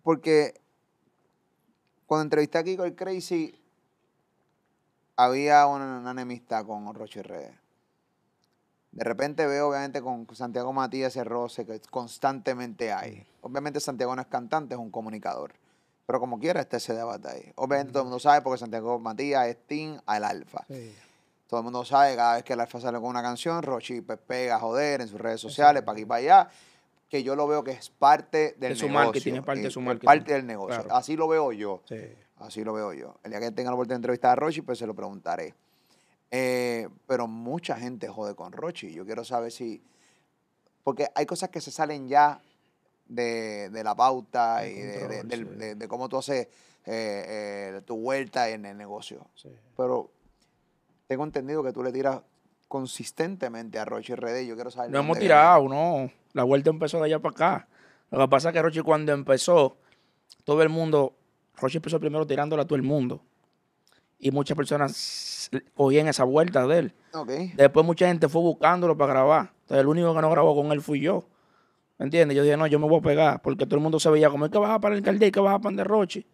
Porque cuando entrevisté aquí con el Crazy, había una, enemistad con Roche RD. De repente veo, obviamente, con Santiago Matías ese roce que constantemente hay. Obviamente, Santiago no es cantante, es un comunicador. Pero como quiera, está ese debate ahí. Obviamente, todo el mundo sabe porque Santiago Matías es Team al Alfa. Todo el mundo sabe, cada vez que el Alfa sale con una canción, Rochi pues, pega a joder en sus redes sociales, para aquí y para allá. Que yo lo veo que es parte del de su negocio. tiene parte de su marketing. Parte del negocio. Así lo veo yo. Así lo veo yo. El día que tenga la oportunidad de entrevistar a Rochi, pues se lo preguntaré. Eh, pero mucha gente jode con Rochi. Yo quiero saber si. Porque hay cosas que se salen ya de, la pauta y de, cómo tú haces eh, eh, tu vuelta en el negocio. Pero tengo entendido que tú le tiras consistentemente a Rochi RD. Yo quiero saber. No hemos tirado, no. La vuelta empezó de allá para acá. Lo que pasa es que Rochi, cuando empezó, todo el mundo. Rochi empezó primero tirándola a todo el mundo. Y muchas personas cogían esa vuelta de él. Después mucha gente fue buscándolo para grabar. Entonces el único que no grabó con él fui yo. ¿Me entiendes? Yo dije, no, yo me voy a pegar, porque todo el mundo se veía como es que baja para el alcalde y que baja para el de Rochi.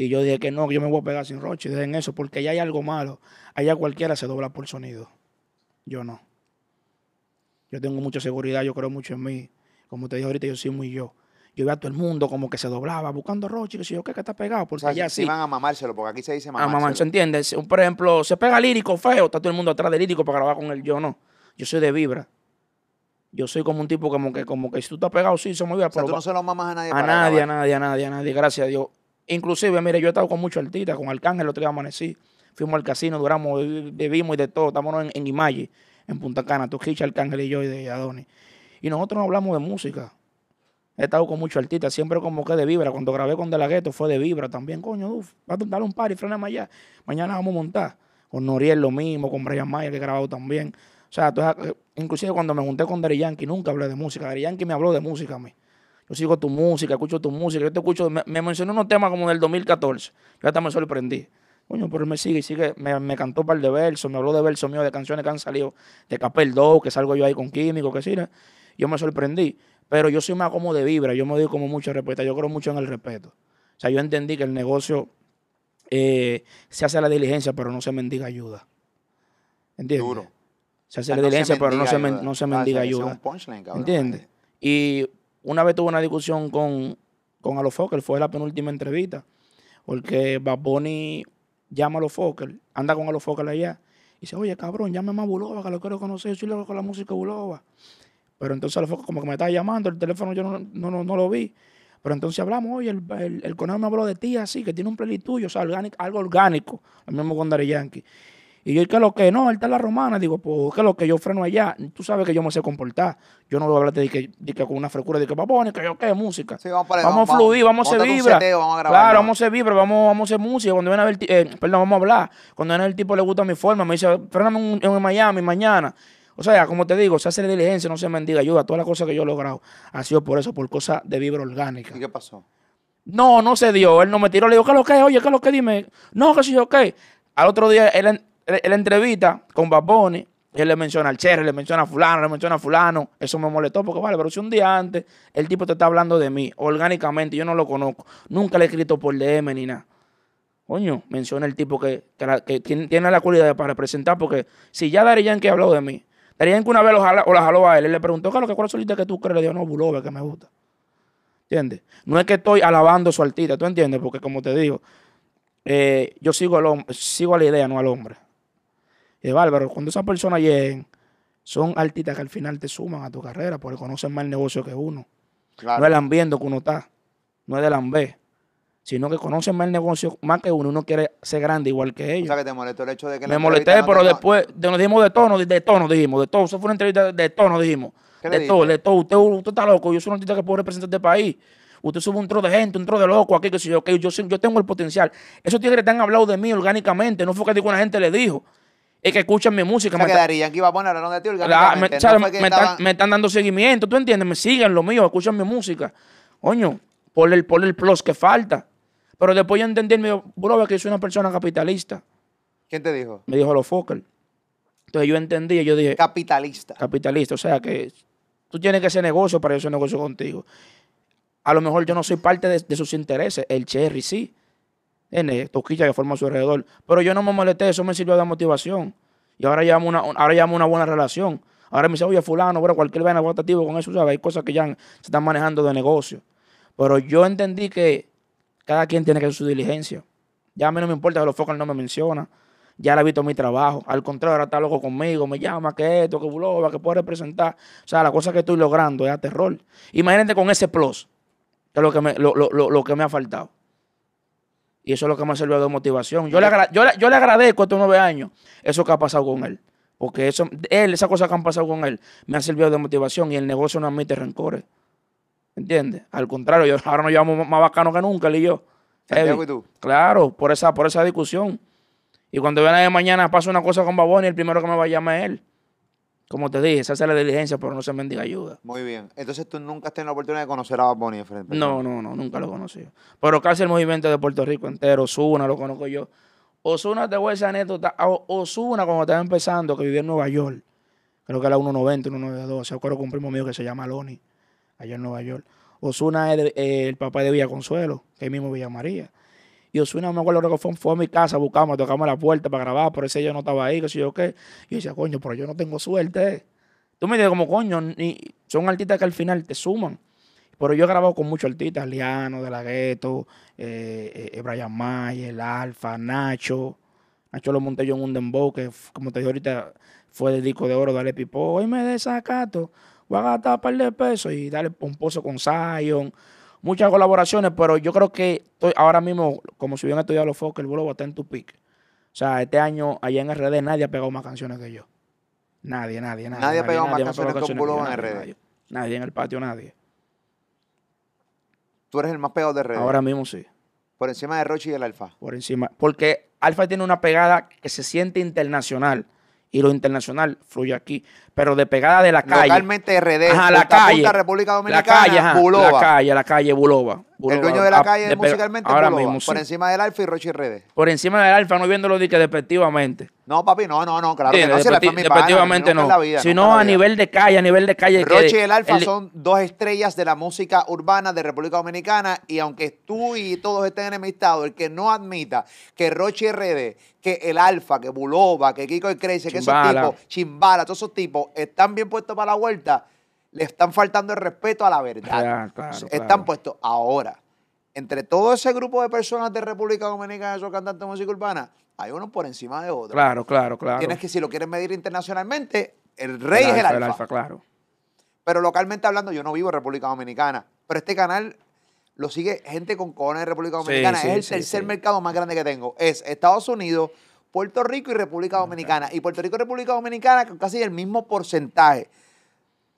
Y yo dije que no, yo me voy a pegar sin Rochi. Dejen eso, porque allá hay algo malo. Allá cualquiera se dobla por sonido. Yo no. Yo tengo mucha seguridad, yo creo mucho en mí. Como te dije ahorita, yo soy muy yo. Yo veía a todo el mundo como que se doblaba buscando Rochi, que si yo, ¿qué que está pegado? Porque allá sí. van a mamárselo, porque aquí se dice mamárselo. A mamárselo, ¿entiendes? Por ejemplo, se pega lírico feo, está todo el mundo atrás de lírico para grabar con él. Yo no. Yo soy de vibra. Yo soy como un tipo como que, como que si tú estás pegado, sí, somos muy O sea, tú no se lo mamas a nadie. A nadie, a nadie, a nadie, a nadie, gracias a Dios. Inclusive, mire, yo he estado con muchos artistas, con Arcángel, el otro día amanecí. Fuimos al casino, duramos, bebimos y de todo. Estamos en, en en Punta Cana, Hitch, Arcángel y yo y de Adonis. Y nosotros no hablamos de música. He estado con muchos artistas, siempre como que de vibra. Cuando grabé con De La Ghetto fue de vibra también. Coño, uf, va a dar un par y frenamos allá. Mañana vamos a montar. Con Noriel lo mismo, con Brian Mayer que he grabado también. O sea, eh, inclusive cuando me junté con Dari Yankee, nunca hablé de música. Dari Yankee me habló de música a mí. Yo sigo tu música, escucho tu música. Yo te escucho, me, mencionó unos temas como del 2014. Yo hasta me sorprendí. Coño, pero él me sigue y sigue, me, cantó un par de versos, me habló de versos míos, de canciones que han salido de Capel 2, que salgo yo ahí con Químico, que sí. Yo me sorprendí. Pero yo soy más como de vibra, yo me doy como mucho respeto, yo creo mucho en el respeto. O sea, yo entendí que el negocio eh, se hace la diligencia, pero no se mendiga ayuda. ¿Entiendes? Duro. Se hace la diligencia, pero no se, no se mendiga ayuda. ¿Entiendes? Y una vez tuve una discusión con, con Alofoker, fue la penúltima entrevista, porque Baboni llama a Alofoker, anda con Alofoker allá, y dice, oye, cabrón, llámame a Bulova, que lo quiero conocer, yo soy loco con la música Bulova. Pero entonces Alofoker como que me estaba llamando, el teléfono yo no, no, no, lo vi. Pero entonces hablamos, oye, el, el, el me habló de ti así, que tiene un playlist tuyo, o sea, algo orgánico, lo mismo con Dari Yankee. Y yo, ¿qué es lo que? No, él está en la romana. Digo, pues, ¿qué es lo que? Yo freno allá. Tú sabes que yo me sé comportar. Yo no voy a hablarte de que, de que con una frescura, de que papón, que yo qué, música. vamos, a fluir, vamos, a hacer vibra. claro, vamos a hacer vibra, vamos, vamos a hacer música. Cuando viene a ver, eh, perdón, vamos a hablar. Cuando viene el tipo le gusta mi forma, me dice, frename en, Miami mañana. O sea, como te digo, se hace diligencia, no se mendiga ayuda. Todas las cosas que yo he logrado ha sido por eso, por cosas de vibra orgánica. ¿Y qué pasó? No, no se dio. Él no me tiró. Le digo, ¿qué es lo que? Oye, ¿qué es lo que? Dime. No, que sí, ok. Al otro día, él, él, entrevista con Baboni, él le menciona al Cherry, le menciona a fulano, le menciona a fulano. Eso me molestó porque, vale, pero si un día antes el tipo te está hablando de mí, orgánicamente, yo no lo conozco, nunca le he escrito por DM ni nada. Coño, menciona el tipo que, tiene, la cualidad para representar, porque si ya Dari que habló de mí, Dari que una vez lo o la jaló a él, él le preguntó, ¿qué es que solita que tú crees? Le dijo, no, Bulova, que me gusta. ¿Entiendes? No es que estoy alabando su artista, ¿tú entiendes? Porque como te digo, eh, yo sigo, al sigo a la idea, no al hombre. Y bárbaro, cuando esas personas lleguen, son artistas que al final te suman a tu carrera porque conocen más el negocio que uno. No es el ambiente que uno está, no es del ambiente, sino que conocen más el negocio más que uno. Uno quiere ser grande igual que ellos. O sea, que te molestó el hecho de que... Me molesté, pero después nos dijimos de tono, de tono dijimos, de todo. Eso fue una entrevista de tono dijimos. De todo, de todo. Usted, usted está loco, yo soy un artista que puedo representar este país. Usted sube un tro de gente, un tro de loco aquí, que si yo, que yo, yo tengo el potencial. Esos tigres te han hablado de mí orgánicamente, no fue que una gente le dijo es que escuchan mi música. me quedaría que iba a poner de ti me, están, dando seguimiento, ¿tú entiendes? Me siguen lo mío, escuchan mi música. Coño, por el, por el plus que falta. Pero después yo entendí, me dijo, bro, que soy una persona capitalista. ¿Quién te dijo? Me dijo los Fokker. Entonces yo entendí, yo dije... Capitalista. Capitalista, o sea que tú tienes que hacer negocio para yo hacer negocio contigo. A lo mejor yo no soy parte de, sus intereses, el Cherry sí. N, toquilla que forma a su alrededor. Pero yo no me molesté, eso me sirvió de motivación. Y ahora llevamos una, ahora una buena relación. Ahora me dice, oye, fulano, bueno, cualquier vaina rotativo con eso, ¿sabes? Hay cosas que ya se están manejando de negocio. Pero yo entendí que cada quien tiene que hacer su diligencia. Ya a mí no me importa que los focos no me menciona. Ya le ha visto mi trabajo. Al contrario, ahora está loco conmigo. Me llama que esto, que buloba, que puede representar. O sea, la cosa que estoy logrando es a terror. Imagínate con ese plus, que es lo que me, lo que me ha faltado. Y eso es lo que me ha servido de motivación. Yo le, yo, le, agradezco a estos nueve años eso que ha pasado con él. Porque eso, él, esas cosas que han pasado con él, me ha servido de motivación y el negocio no admite rencores. ¿Entiendes? Al contrario, yo, ahora nos llevamos más bacano que nunca, él y yo. y tú? Claro, por esa, por esa discusión. Y cuando viene de mañana pasa una cosa con Baboni, el primero que me va a llamar es él. Como te dije, se hace la diligencia, pero no se mendiga ayuda. Muy bien. Entonces tú nunca has tenido la oportunidad de conocer a Bad Bunny frente. No, no, no, nunca lo conocí. Pero casi el movimiento de Puerto Rico entero, Osuna lo conozco yo. Osuna, te voy a decir anécdota. Osuna, cuando estaba empezando, que vivía en Nueva York, creo que era 1.90, 1.92, se acuerdo con un primo mío que se llama Loni, allá en Nueva York. Osuna es el, papá de Villa Consuelo, que es mismo Villa María. Y Osuna, me acuerdo que fue, a mi casa, buscamos, tocamos la puerta para grabar, por eso yo no estaba ahí, que sé yo qué. Y yo decía, coño, pero yo no tengo suerte. Tú me dices como, coño, ni, son artistas que al final te suman. Pero yo he grabado con muchos artistas, Liano, De La Ghetto, eh, eh, Brian Mayer, El Alfa, Nacho. Nacho lo monté yo en un dembow que, como te dije ahorita, fue de disco de oro, dale pipo. Hoy me desacato, voy a gastar un par de pesos y dale pomposo con Zion muchas colaboraciones, pero yo creo que estoy ahora mismo, como si hubieran estudiado los Fokker, el vuelo está en tu pick. O sea, este año allá en RD nadie ha pegado más canciones que yo. Nadie, nadie, nadie. Nadie ha pegado más canciones que un en RD. Nadie, en el patio, nadie. Tú eres el más pegado de RD. Ahora mismo sí. Por encima de Rochi y el Alfa. Por encima. Porque Alfa tiene una pegada que se siente internacional y lo internacional fluye aquí. Pero de pegada de la calle. Localmente RD, ajá, la calle, República Dominicana, la calle, Buloba. La calle, la calle Buloba. El dueño de la calle musicalmente ahora Mismo, Por encima del Alfa y Rochi RD. Por encima del Alfa, no viéndolo de que despectivamente. No, papi, no, no, no, claro que no. Despectivamente no. Sino a nivel de calle, a nivel de calle. Rochi y el Alfa son dos estrellas de la música urbana de República Dominicana y aunque tú y todos estén enemistados, el que no admita que Rochi RD, que el Alfa, que Buloba, que Kiko el Crazy, que esos tipos, Chimbala, todos esos tipos están bien puestos para la vuelta, le están faltando el respeto a la verdad. están puestos ahora. Entre todo ese grupo de personas de República Dominicana, esos cantantes de música urbana, hay uno por encima de otro. Claro, claro, claro. Tienes que, si lo quieres medir internacionalmente, el rey es el alfa. El alfa, claro. Pero localmente hablando, yo no vivo en República Dominicana. Pero este canal lo sigue gente con cojones de República Dominicana. es el tercer mercado más grande que tengo. Es Estados Unidos, Puerto Rico y República Dominicana. Y Puerto Rico y República Dominicana con casi el mismo porcentaje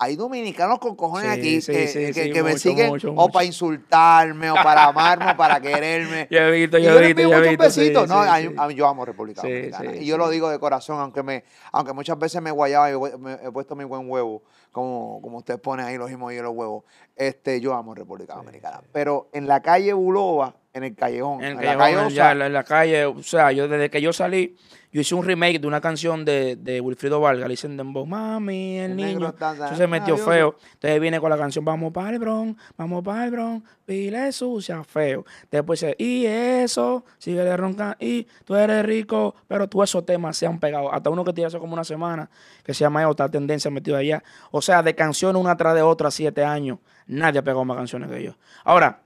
hay dominicanos con cojones aquí que, me siguen o para insultarme, o para amarme, o para quererme. Yo he visto, yo he visto, yo he visto. no, a mí, yo amo República Dominicana. y yo lo digo de corazón, aunque me aunque muchas veces me guayaba y he puesto mi buen huevo, como, como ustedes ponen ahí los emojis y los huevos, este, yo amo República Dominicana. Pero en la calle Buloba, en el callejón, en, la calle, ya, en la calle, o sea, yo desde que yo salí yo hice un remake de una canción de, de Wilfrido Vargas, le dicen Dembow, mami, el, niño. Eso se metió feo. Entonces viene con la canción Vamos para el Bron, vamos para el Bron, pile sucia, feo. Después dice, y eso, sigue de roncar, y tú eres rico, pero todos esos temas se han pegado. Hasta uno que tiene hace como una semana, que se llama Otra Tendencia metido allá. O sea, de canciones una tras de otra, siete años. Nadie ha pegado más canciones que yo. Ahora,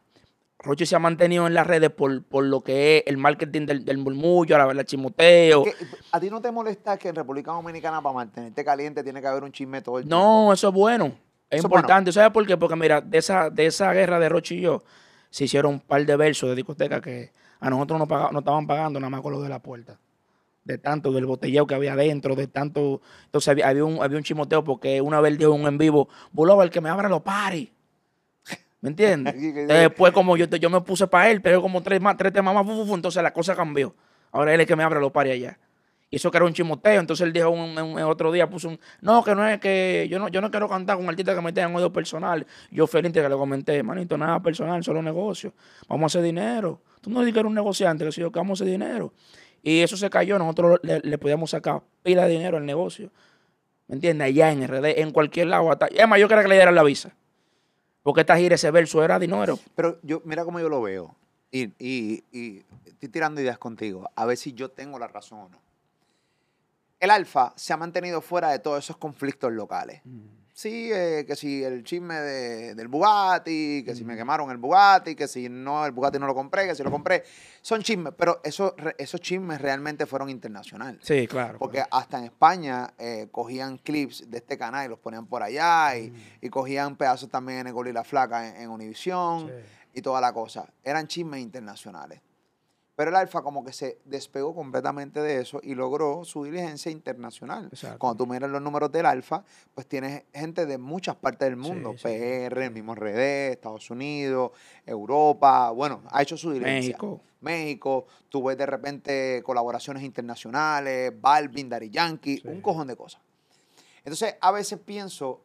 Roche se ha mantenido en las redes por, por lo que es el marketing del, del murmullo, la, la chimoteo. ¿A ti no te molesta que en República Dominicana para mantenerte caliente tiene que haber un chisme todo el tiempo? No, eso es bueno. Es importante. ¿Sabes por qué? Porque mira, de esa, de esa guerra de Roche y yo, se hicieron un par de versos de discoteca que a nosotros no, no estaban pagando nada más con lo de la puerta. De tanto del botelleo que había adentro, de tanto. Entonces había, un, había un chimoteo porque una vez dijo un en vivo, Bulova, el que me abra los paris. ¿Me entiendes? Después, como yo, yo me puse para él, pero como tres, más, tres temas más, entonces la cosa cambió. Ahora él es que me abre los pares allá. Y eso que era un chimoteo. Entonces él dijo un, otro día, puso un. No, que no es que. Yo no, yo no quiero cantar con artistas que me tengan odio personal. Yo feliz que le comenté, manito, nada personal, solo negocio. Vamos a hacer dinero. Tú no dices que eres un negociante, que si yo que vamos a hacer dinero. Y eso se cayó, nosotros le, podíamos sacar pila de dinero al negocio. ¿Me entiendes? Allá en RD, en cualquier lado. Hasta, es más, yo quería que le dieran la visa. Porque esta gira, ese verso era dinero. Pero yo, mira cómo yo lo veo. Y, y, estoy tirando ideas contigo. A ver si yo tengo la razón o no. El Alfa se ha mantenido fuera de todos esos conflictos locales. Mm. Sí, eh, que si el chisme del Bugatti, que si me mm. quemaron el Bugatti, que si no, el Bugatti no lo compré, que si lo compré. Son chismes, pero esos, esos chismes realmente fueron internacionales. Sí, claro. Porque hasta en España eh, cogían clips de este canal y los ponían por allá y, mm. cogían pedazos también en el Gol y la Flaca en, Univisión y toda la cosa. Eran chismes internacionales. Pero el Alfa como que se despegó completamente de eso y logró su diligencia internacional. Cuando tú miras los números del Alfa, pues tienes gente de muchas partes del mundo. PR, el mismo RD, Estados Unidos, Europa. Bueno, ha hecho su diligencia. México. México. Tú ves de repente colaboraciones internacionales, Balvin, Dari Yankee, un cojón de cosas. Entonces, a veces pienso,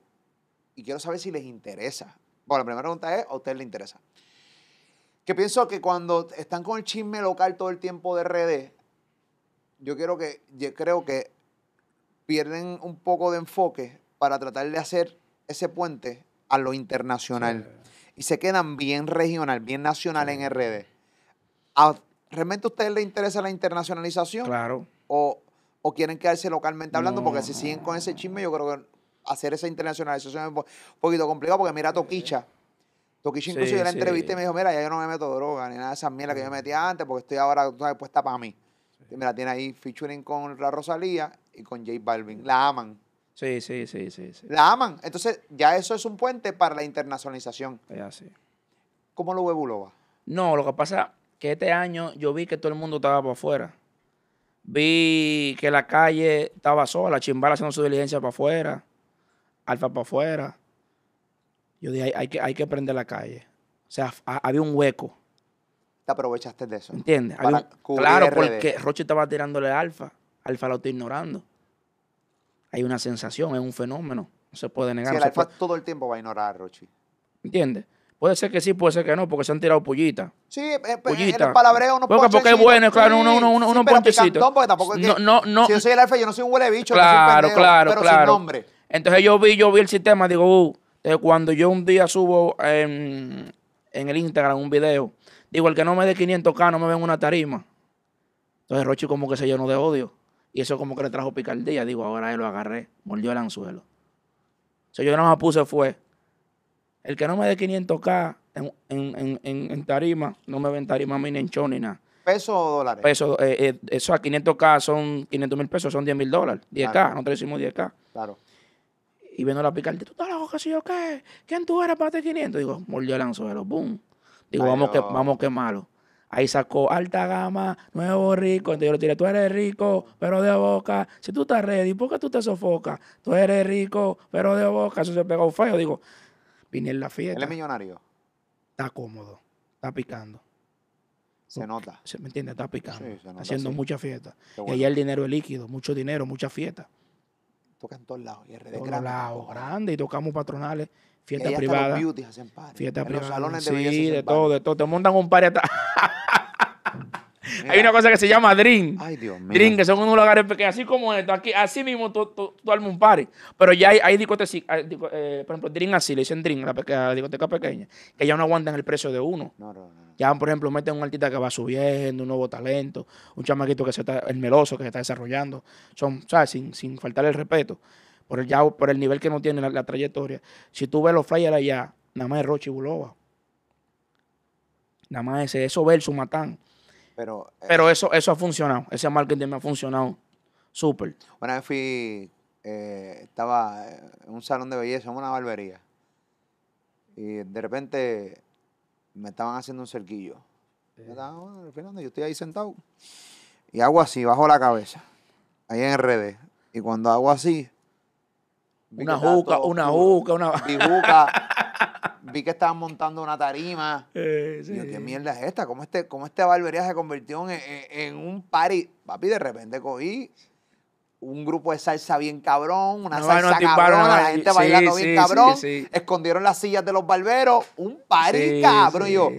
y quiero saber si les interesa. Bueno, la primera pregunta es, ¿a usted le interesa? Que pienso que cuando están con el chisme local todo el tiempo de redes, yo quiero que, yo creo que pierden un poco de enfoque para tratar de hacer ese puente a lo internacional. Y se quedan bien regional, bien nacional en RD. ¿Realmente a ustedes les interesa la internacionalización? Claro. ¿O, quieren quedarse localmente hablando? Porque si siguen con ese chisme, yo creo que hacer esa internacionalización es un poquito complicado. Porque mira Toquicha Toquicha incluso yo la entrevisté y me dijo, mira, ya yo no me meto droga ni nada de esas mierdas que yo metía antes porque estoy ahora puesta para mí. Mira, tiene ahí featuring con la Rosalía y con J Balvin. La aman. Sí, sí, sí, sí, La aman. Entonces, ya eso es un puente para la internacionalización. Es así. ¿Cómo lo ve Buloba? No, lo que pasa es que este año yo vi que todo el mundo estaba para afuera. Vi que la calle estaba sola, Chimbala haciendo su diligencia para afuera, Alfa para afuera. Yo dije, hay, que, hay que prender la calle. O sea, había un hueco. Te aprovechaste de eso. ¿Entiendes? claro, porque Roche estaba tirándole alfa. Alfa lo está ignorando. Hay una sensación, es un fenómeno. No se puede negar. Sí, el alfa todo el tiempo va a ignorar a Roche. ¿Entiendes? Puede ser que sí, puede ser que no, porque se han tirado pullitas. Sí, eh, pues, en el palabreo unos Porque, porque es bueno, claro, uno, uno, uno, unos ponchecitos. porque tampoco es que, no, no, Si yo soy el alfa, yo no soy un huele bicho, claro, no claro, pero claro. sin nombre. Entonces yo vi, yo vi el sistema, digo, uh, cuando yo un día subo en, el Instagram un video, digo, el que no me dé 500k no me ve en una tarima. Entonces Rochi como que se llenó de odio. Y eso como que le trajo picardía. Digo, ahora él lo agarré, mordió el anzuelo. Sea, yo nada más puse fue, el que no me dé 500k en, tarima, no me ve en tarima a mí ni en show ni nada. ¿Pesos o dólares? Pesos, eh, eh, eso a 500k son 500 mil pesos, son 10 mil dólares. 10k, nosotros decimos 10k. Claro. Y viendo la picarte, tú estás loco, si yo qué, ¿quién tú eres para 500? Digo, mordió el anzuelo, boom. Digo, vamos que, vamos que malo. Ahí sacó alta gama, nuevo rico. Entonces yo le tiré, tú eres rico, pero de boca. Si tú estás ready, ¿por qué tú te sofocas? Tú eres rico, pero de boca. Eso se pegó feo. Digo, vine en la fiesta. Él es millonario. Está cómodo, está picando. Se nota. ¿Me entiendes? Está picando. Sí, se nota, haciendo sí. mucha fiesta. Y allá el dinero es líquido, mucho dinero, mucha fiesta. Toca en todos lados. Y RD todos grande. lados, grande. Y tocamos patronales, fiestas privadas. Fiestas privadas. Los salones sí, de belleza. de todo, de todo. Te montan un par Hay una cosa que se llama Dream. Ay, Dios mío. Dream, que son unos lugares pequeños, así como esto, aquí, así mismo tú, tú, tú armas un party. Pero ya hay, hay discotecas, eh, por ejemplo, Dream así, le dicen Dream, la, discoteca pequeña, que ya no aguantan el precio de uno. No, no, no. Ya, por ejemplo, meten un artista que va subiendo, un nuevo talento, un chamaquito que se está, el meloso que se está desarrollando. Son, ¿sabes? Sin, sin faltarle el respeto. Por el, ya, por el nivel que no tiene la, la trayectoria. Si tú ves los flyers allá, nada más es Rochi Bulova. Nada más ese, eso versus Matán. Pero, eh, Pero eso, eso ha funcionado. Ese marketing me ha funcionado súper. una vez fui, eh, estaba en un salón de belleza, en una barbería. Y de repente me estaban haciendo un cerquillo. Yo estaba, "Bueno, Fernando, yo estoy ahí sentado. Y hago así, bajo la cabeza. Ahí en RD. Y cuando hago así. Una juca, una juca, una... Vi juca. vi que estaban montando una tarima. Eh, sí. ¿qué mierda es esta? ¿Cómo este, cómo esta barbería se convirtió en, en- en un party? Papi, de repente cogí un grupo de salsa bien cabrón, una No, no, salsa tipo, cabrona, no, la sí, gente bailando sí, bien cabrón. sí. Escondieron las sillas de los barberos, un party cabrón. Yo.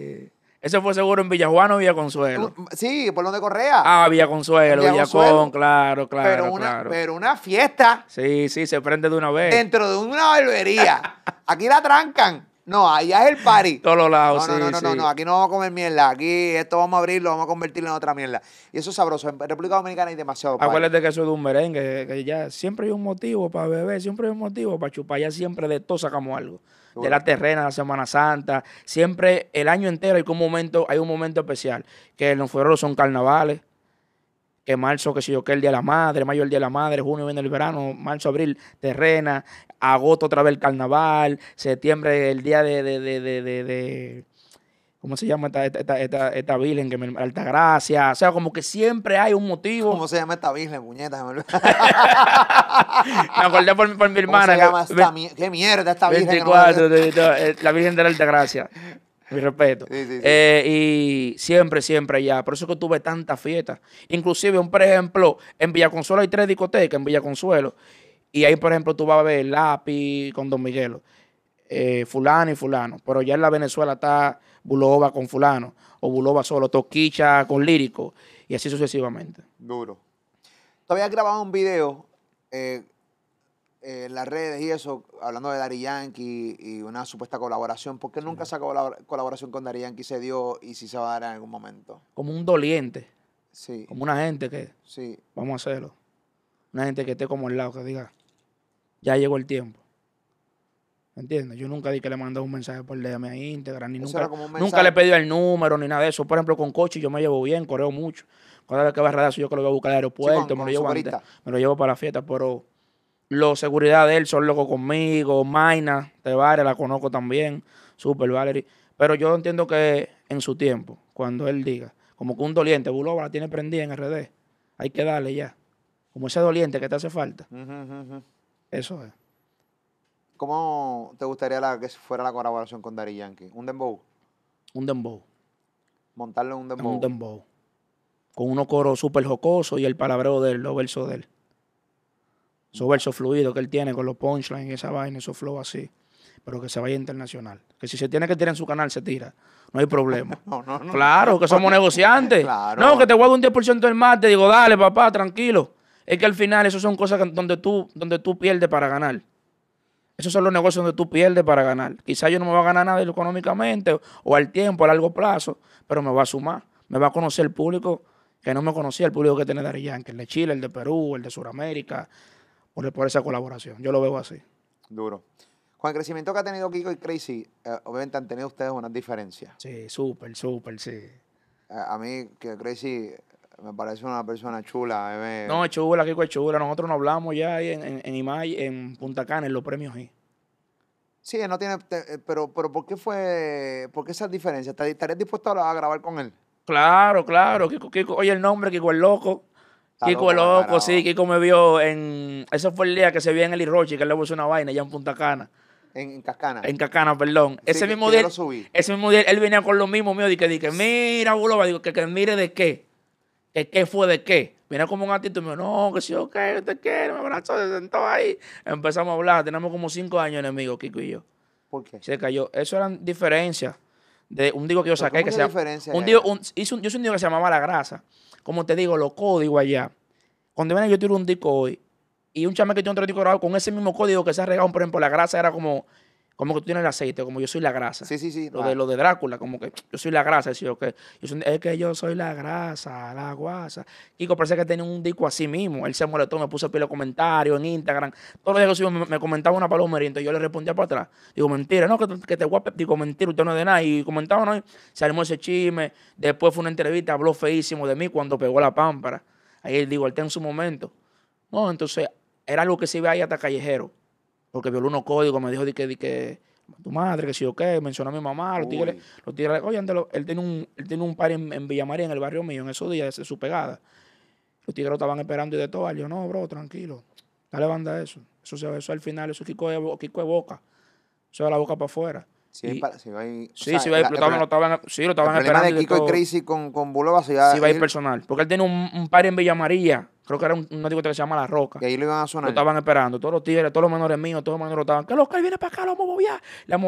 Eso fue seguro en Villajuana o Villa Consuelo. tú- sí, por donde Correa. Ah, Villa Consuelo, Villa Villacón, claro, claro, pero, una, claro. pero una fiesta Sí, sí, se prende de una vez. dentro de una barbería. Aquí la trancan. No, allá es el party. todos los lados, No, no, sí, no, no, no, sí. no, aquí no vamos a comer mierda. Aquí esto vamos a abrirlo, vamos a convertirlo en otra mierda. Y eso es sabroso. En República Dominicana hay demasiado party. Acuérdate que eso es de un merengue, que ya siempre hay un motivo para beber, siempre hay un motivo para chupar, ya siempre de todo sacamos algo. De la terrena, la Semana Santa, siempre el año entero hay un momento, hay un momento especial, que en los fueros son carnavales, que marzo, que si yo que el Día de la Madre, mayo el Día de la Madre, junio viene el verano, marzo, abril, terrena, agosto otra vez el carnaval, septiembre el día de, de, de, de, de- de- ¿cómo se llama esta, esta, esta, esta, virgen? Que me, Altagracia, o sea, como que siempre hay un motivo. ¿Cómo se llama esta virgen, puñeta? Me acordé por, por mi ¿Cómo hermana. que- esta ¿Qué mierda esta virgen? que no me 24, olvidó? de- de- eh, la Virgen de la Altagracia. Mi respeto. Sí, sí, sí. Eh, y siempre, siempre allá. Por eso que tuve tantas fiestas. Inclusive, un, por ejemplo, en Villaconsuelo hay tres discotecas, en Villaconsuelo. Y ahí, por ejemplo, tú vas a ver Lápiz con Don Miguelo. eh, fulano y fulano. Pero ya en la Venezuela está Bulova con fulano. O Bulova solo. Toquicha con lírico. Y así sucesivamente. Duro. Todavía grabado un video eh, eh, en las redes y eso, hablando de Dari Yankee y una supuesta colaboración. ¿Por qué nunca esa colabora- colaboración con Dari Yankee se dio y si se va a dar en algún momento? Como un doliente. Sí, Como una gente que sí. vamos a hacerlo. Una gente que esté como al lado, que diga, ya llegó el tiempo. ¿Me entiendes? Yo nunca di que le mandé un mensaje por DM a Instagram, ni Eso nunca, nunca le pedí el número, ni nada de eso. Por ejemplo, con Cochi yo me llevo bien, correo mucho. Cada vez que va a yo que lo voy a buscar al aeropuerto, con- me, con lo llevo antes, me lo llevo para la fiesta, pero los seguridad de él son locos conmigo, Maina, Tevare, la conozco también, Super Valerie. Pero yo entiendo que en su tiempo, cuando él diga, como que un doliente, Bulova la tiene prendida en RD, hay que darle ya. Como ese doliente que te hace falta. Eso es. ¿Cómo te gustaría la- que fuera la colaboración con Dari Yankee? ¿Un dembow? Un dembow. Montarlo en un dembow. Un dembow. Con unos coros súper jocosos y el palabreo de él, los versos de él. Esos versos fluidos que él tiene con los punchlines y esa vaina, esos flow así. Pero que se vaya internacional. Que si se tiene que tirar en su canal, se tira. No hay problema. No, no, no. Claro, que somos negociantes. Claro. No, que te guardo un 10% del mate. Digo, dale, papá, tranquilo. Es que al final, eso son cosas donde, tú, donde tú pierdes para ganar. Esos son los negocios donde tú pierdes para ganar. Quizás yo no me va a ganar nada económicamente o, o al tiempo, a largo plazo, pero me va a sumar. Me va a conocer el público que no me conocía, el público que tiene Dari Yankee, el de Chile, el de Perú, el de Sudamérica, por, por esa colaboración. Yo lo veo así. Duro. Con el crecimiento que ha tenido Kiko y Crazy, eh, obviamente han tenido ustedes unas diferencias. Sí, súper, súper, sí. A mí, que Crazy me parece una persona chula. me- No, es chula, Kiko es chula. Nosotros nos hablamos ya ahí en, en, en Imay, en Punta Cana, en los premios ahí. Sí, no tiene. te- eh, pero, pero ¿por qué fue. ¿Por qué esas diferencias? ¿Estarías dispuesto a, a grabar con él? Claro, claro. Kiko, oye el nombre, Kiko el Loco. Kiko el Loco, sí. Kiko me vio en... Ese fue el día que se vio en el Irochi, que él le puso una vaina allá en Punta Cana. En, en Cascana. En Cascana, perdón. ese mismo día. Ese mismo día, él venía con lo mismo mío. Dije, dije, mira, Buloba, digo, que, que mire de qué. Que qué fue de qué. Viene como un me dijo, no, que si yo qué, te quiero, me abrazó, se sentó ahí. Empezamos a hablar. Tenemos como cinco años enemigos, Kiko y yo. ¿Por qué? Se cayó. Eso eran diferencias. De un digo que yo saqué que se llama. Un un, hizo yo hice un digo que se llamaba La Grasa. Como te digo, los códigos allá. Cuando viene yo tiro un disco hoy y un chame que tiene otro disco grabado con ese mismo código que se ha regado, por ejemplo, La Grasa era como como que tú tienes el aceite, como yo soy la grasa. Sí, sí, sí. Lo, de, lo de Drácula, como que yo soy la grasa. Decía, okay. es que yo soy la grasa, la guasa. Kiko parece que tenía un disco así mismo. Él se molestó, me puso pile comentarios en Instagram. Todos los días que me, me comentaba una palomería, entonces yo le respondía para atrás. Digo, mentira, no, que, que te guape. Digo, mentira, usted no es de nada. Y comentaba, no, armó ese chisme. Después fue una entrevista, habló feísimo de mí cuando pegó la pámpara. Ahí él digo, él está en su momento. No, entonces era algo que se iba ahí hasta callejero. Porque violó unos códigos, me dijo de que, de que tu madre, que si o qué, mencionó a mi mamá, los tigres, los tigres, oye, él tiene un, él tiene un par en, en Villa María, en el barrio mío, en esos días, de su pegada. Los tigres lo estaban esperando y de todo. Yo, no, bro, tranquilo. Dale banda eso. Eso, se, eso al final, eso es Kiko de, Kiko de boca. Eso de la boca para afuera. Sí, sí, sí, va lo estaban, lo estaban, sí, lo estaban el esperando. de Kiko y Crazy con, con Bulova se iba, sí, va a ir personal. Porque él tiene un, un par en Villa María Creo que era un, un que se llama La Roca. Y ahí lo iban a sonar. Lo estaban esperando. Todos los tigres, todos los menores míos, todos los menores estaban. Que loca, viene para acá, lo vamos a Le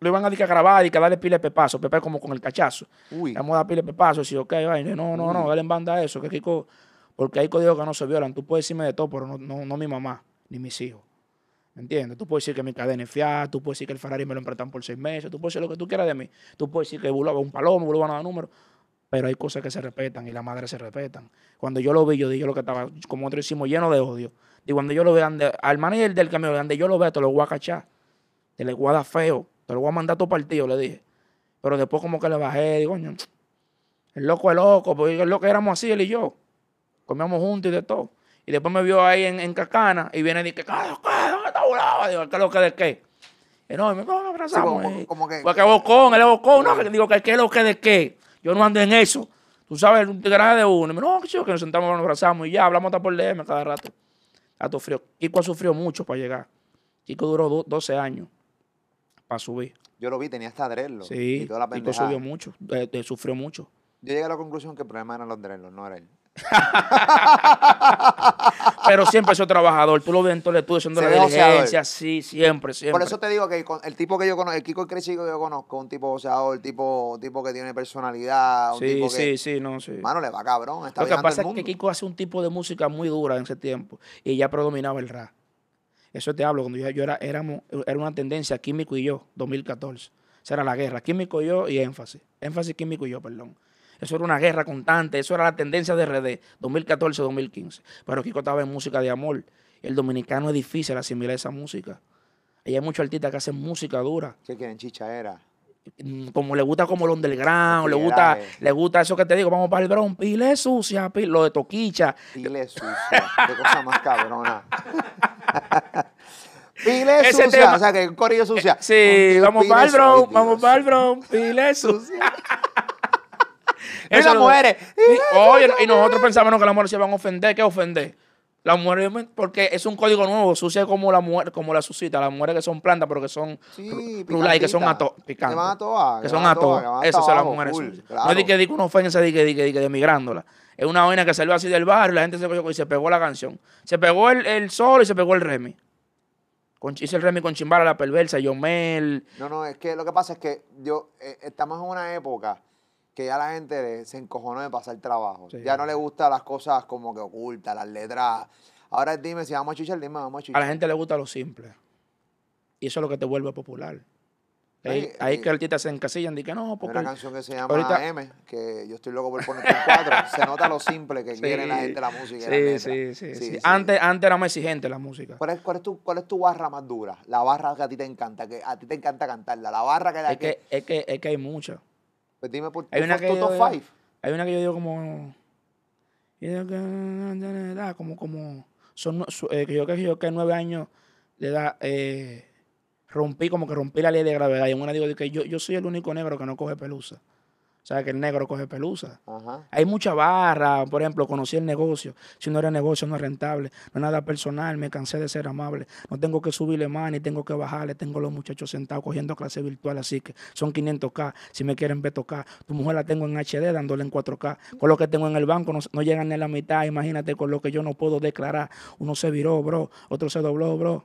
lo iban a, a grabar y que darle pile de pepazo. Pepe como con el cachazo. Uy. Le vamos a dar pile de pepazo. Y ok, vaya. No, no, no, dale en banda eso. Que Kiko. Porque hay códigos que no se violan. Tú puedes decirme de todo, pero no, no, no mi mamá, ni mis hijos. ¿Me entiendes? Tú puedes decir que mi cadena es fiada, tú puedes decir que el Ferrari me lo emprestan por seis meses, tú puedes decir lo que tú quieras de mí. Tú puedes decir que Bulova un palomo, Bulova no da número pero hay cosas que se respetan y las madres se respetan. Cuando yo lo vi, yo dije lo que estaba, como otro hicimos, lleno de odio. Y cuando yo lo veo, al manager del camión, donde yo lo veo, te lo voy a cachar. Te lo voy a dar feo. Te lo voy a mandar a tu partido, le dije. Pero después como que le bajé, digo, coño, el loco es loco, porque es lo que éramos así, él y yo. Comíamos juntos y de todo. Y después me vio ahí en, en Cacana y viene y dice, ¿qué, qué, dónde está volado? Digo, ¿qué es lo que de qué? Y no, me abrazamos. Sí, como, que, Porque bocón, él es bocón, no, digo, ¿qué es lo que de qué? Yo no ando en eso. Tú sabes, un tigre de uno. no, que nos sentamos, nos abrazamos y ya, hablamos hasta por DM cada rato. Gato frío. Kiko ha sufrido mucho para llegar. Kiko duró 12 años para subir. Yo lo vi, tenía hasta dreadlocks. Sí, y toda la Kiko subió mucho, eh, sufrió mucho. Yo llegué a la conclusión que el problema eran los dreadlocks, no era él. Pero siempre es trabajador. Tú lo ves en todo el estudio haciendo la diligencia. Sí, siempre, siempre. Por eso te digo que el tipo que yo conozco, el Kiko Crecido que yo conozco, un tipo boxeador, tipo, tipo que tiene personalidad. Un sí, tipo sí, sí, no, sí. Mano, le va cabrón. Está lo que pasa es que Kiko hace un tipo de música muy dura en ese tiempo. Y ya predominaba el rap. Eso te hablo, cuando yo, era, éramos, era una tendencia, Químico y yo, 2014. Esa era la guerra, Químico y yo y Énfasis. Énfasis, Químico y yo, perdón. Eso era una guerra constante, eso era la tendencia de RD, 2014-2015. Pero Kiko estaba en música de amor. El dominicano es difícil asimilar esa música. Y hay muchos artistas que hacen música dura. ¿Qué quieren? Chichaera. Mm, como le gusta como el underground, le gusta, le gusta eso que te digo, vamos para el bron, pile sucia, lo de toquicha. Pile sucia, qué cosa más cabrona. pile sucia, o sea que corillo sucia. sí, vamos para el bron, vamos para el bron, pile sucia. Y las mujeres. Oye, y nosotros pensábamos que las mujeres se iban a ofender. ¿Qué ofender? Las mujeres, porque es un código nuevo, sucia como la mujer, como la suscita, las mujeres que son plantas, pero que son sí, que son ato, picantes. Que van a todas. Que son a Esas son las mujeres sucias. No es de que diga una ofensa de que, de, de, migrándola. Es una vaina que salió así del barrio, la gente se y se pegó la canción. Se pegó el, el sol y se pegó el remi. Con, hice el remi con Chimbala, la perversa, Yomel. No, no, es que lo que pasa es que yo, eh, estamos en una época que ya la gente se encojonó de pasar trabajo. Ya no le gustan las cosas como que ocultas, las letras. Ahora dime, si vamos a chuchar, dime, vamos a chuchar. A la gente le gusta lo simple. Y eso es lo que te vuelve popular. Ahí, ahí, que el tita se encasillan y que no, porque... Hay una canción que se llama M, que yo estoy loco por poner en cuatro. se nota lo simple que quiere la gente la música. Sí, sí, sí, sí, Antes, antes era más exigente la música. ¿Cuál es, cuál, es tu, ¿Cuál es tu barra más dura? La barra que a ti te encanta, que a ti te encanta cantarla. La barra que... Es que, es que, es que hay muchas. Pues dime por hay una que top Hay una que yo digo como. Como, como. Son, eh, que yo que yo que nueve años de edad eh, rompí, como que rompí la ley de gravedad. Y en una digo que yo, yo soy el único negro que no coge pelusa. O sea, que el negro coge pelusa. Hay mucha barra, por ejemplo, conocí el negocio. Si no era negocio, no es rentable. No es nada personal, me cansé de ser amable. No tengo que subirle más ni tengo que bajarle. Tengo los muchachos sentados cogiendo clase virtual, así que son 500K. Si me quieren ver tocar, tu mujer la tengo en HD dándole en 4K. Con lo que tengo en el banco no, no llegan ni a la mitad. Imagínate con lo que yo no puedo declarar. Uno se viró, bro. Otro se dobló, bro.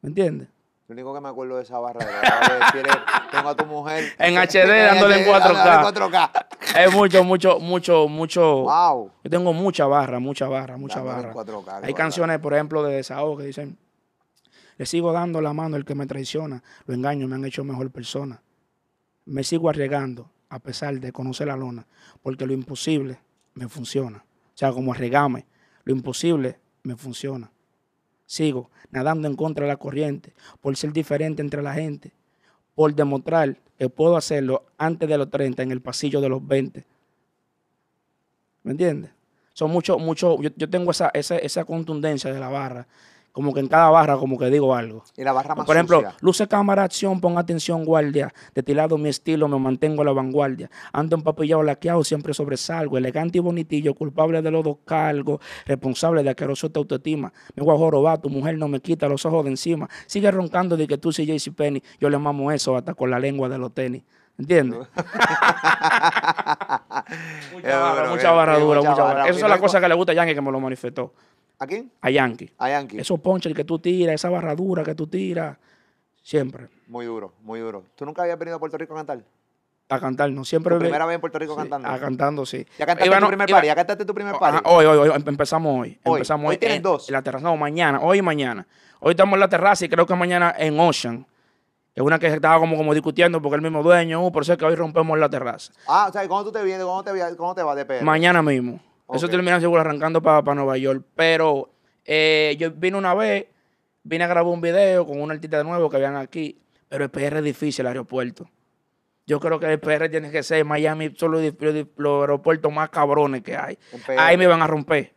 ¿Me entiendes? Lo único que me acuerdo de esa barra de la tengo a tu mujer en HD dándole en 4K. Es mucho, mucho, mucho, mucho. Wow. Yo tengo mucha barra, mucha barra, mucha barra. Hay canciones, por ejemplo, de desahogo que dicen, le sigo dando la mano al que me traiciona, lo engaño, me han hecho mejor persona. Me sigo arriesgando a pesar de conocer la lona, porque lo imposible me funciona. O sea, como arregame, lo imposible me funciona. Sigo nadando en contra de la corriente, por ser diferente entre la gente, por demostrar que puedo hacerlo antes de los 30 en el pasillo de los 20. ¿Me entiendes? Son mucho, mucho, yo, tengo esa, esa, esa contundencia de la barra como que en cada barra como que digo algo. Y la barra más Por ejemplo, luce cámara, acción, pon atención, guardia. Destilado mi estilo, me mantengo a la vanguardia. Ando empapillado, laqueado, siempre sobresalgo. Elegante y bonitillo, culpable de los dos cargos. Responsable de aqueroso te autoestima. Me voy a jorobar, tu mujer no me quita los ojos de encima. Sigue roncando de que tú sí JC Penny. Yo le mamo eso hasta con la lengua de los tenis. ¿Entiendes? mucha barra, mucha barra dura, mucha barra. Esa es la cosa que le gusta a Yankee que me lo manifestó. ¿A quién? A Yankee. A Yankee. Esos ponches que tú tiras, esa barradura que tú tiras, siempre. Muy duro, muy duro. ¿Tú nunca habías venido a Puerto Rico a cantar? A cantar, no. Siempre. ¿Tu primera vez en Puerto Rico cantando? A cantando, sí. ¿Ya cantaste tu primer party? ¿Ya cantaste tu primer party? hoy, hoy, hoy. Empezamos hoy. Hoy, empezamos hoy. tienes dos? En la terraza. No, mañana. Hoy y mañana. Hoy estamos en la terraza y creo que mañana en Ocean. Es una que estaba como, como discutiendo porque el mismo dueño, uh, por eso es que hoy rompemos la terraza. Ah, o sea, ¿cómo tú te vienes? ¿Cómo te, cómo te vas de PR? Mañana mismo. Eso termina seguro arrancando para Nueva York. Pero eh, yo vine una vez, vine a grabar un video con un artista de nuevo que habían aquí, pero el PR es difícil, el aeropuerto. Yo creo que el PR tiene que ser Miami, son los, aeropuertos más cabrones que hay. Ahí me van a romper.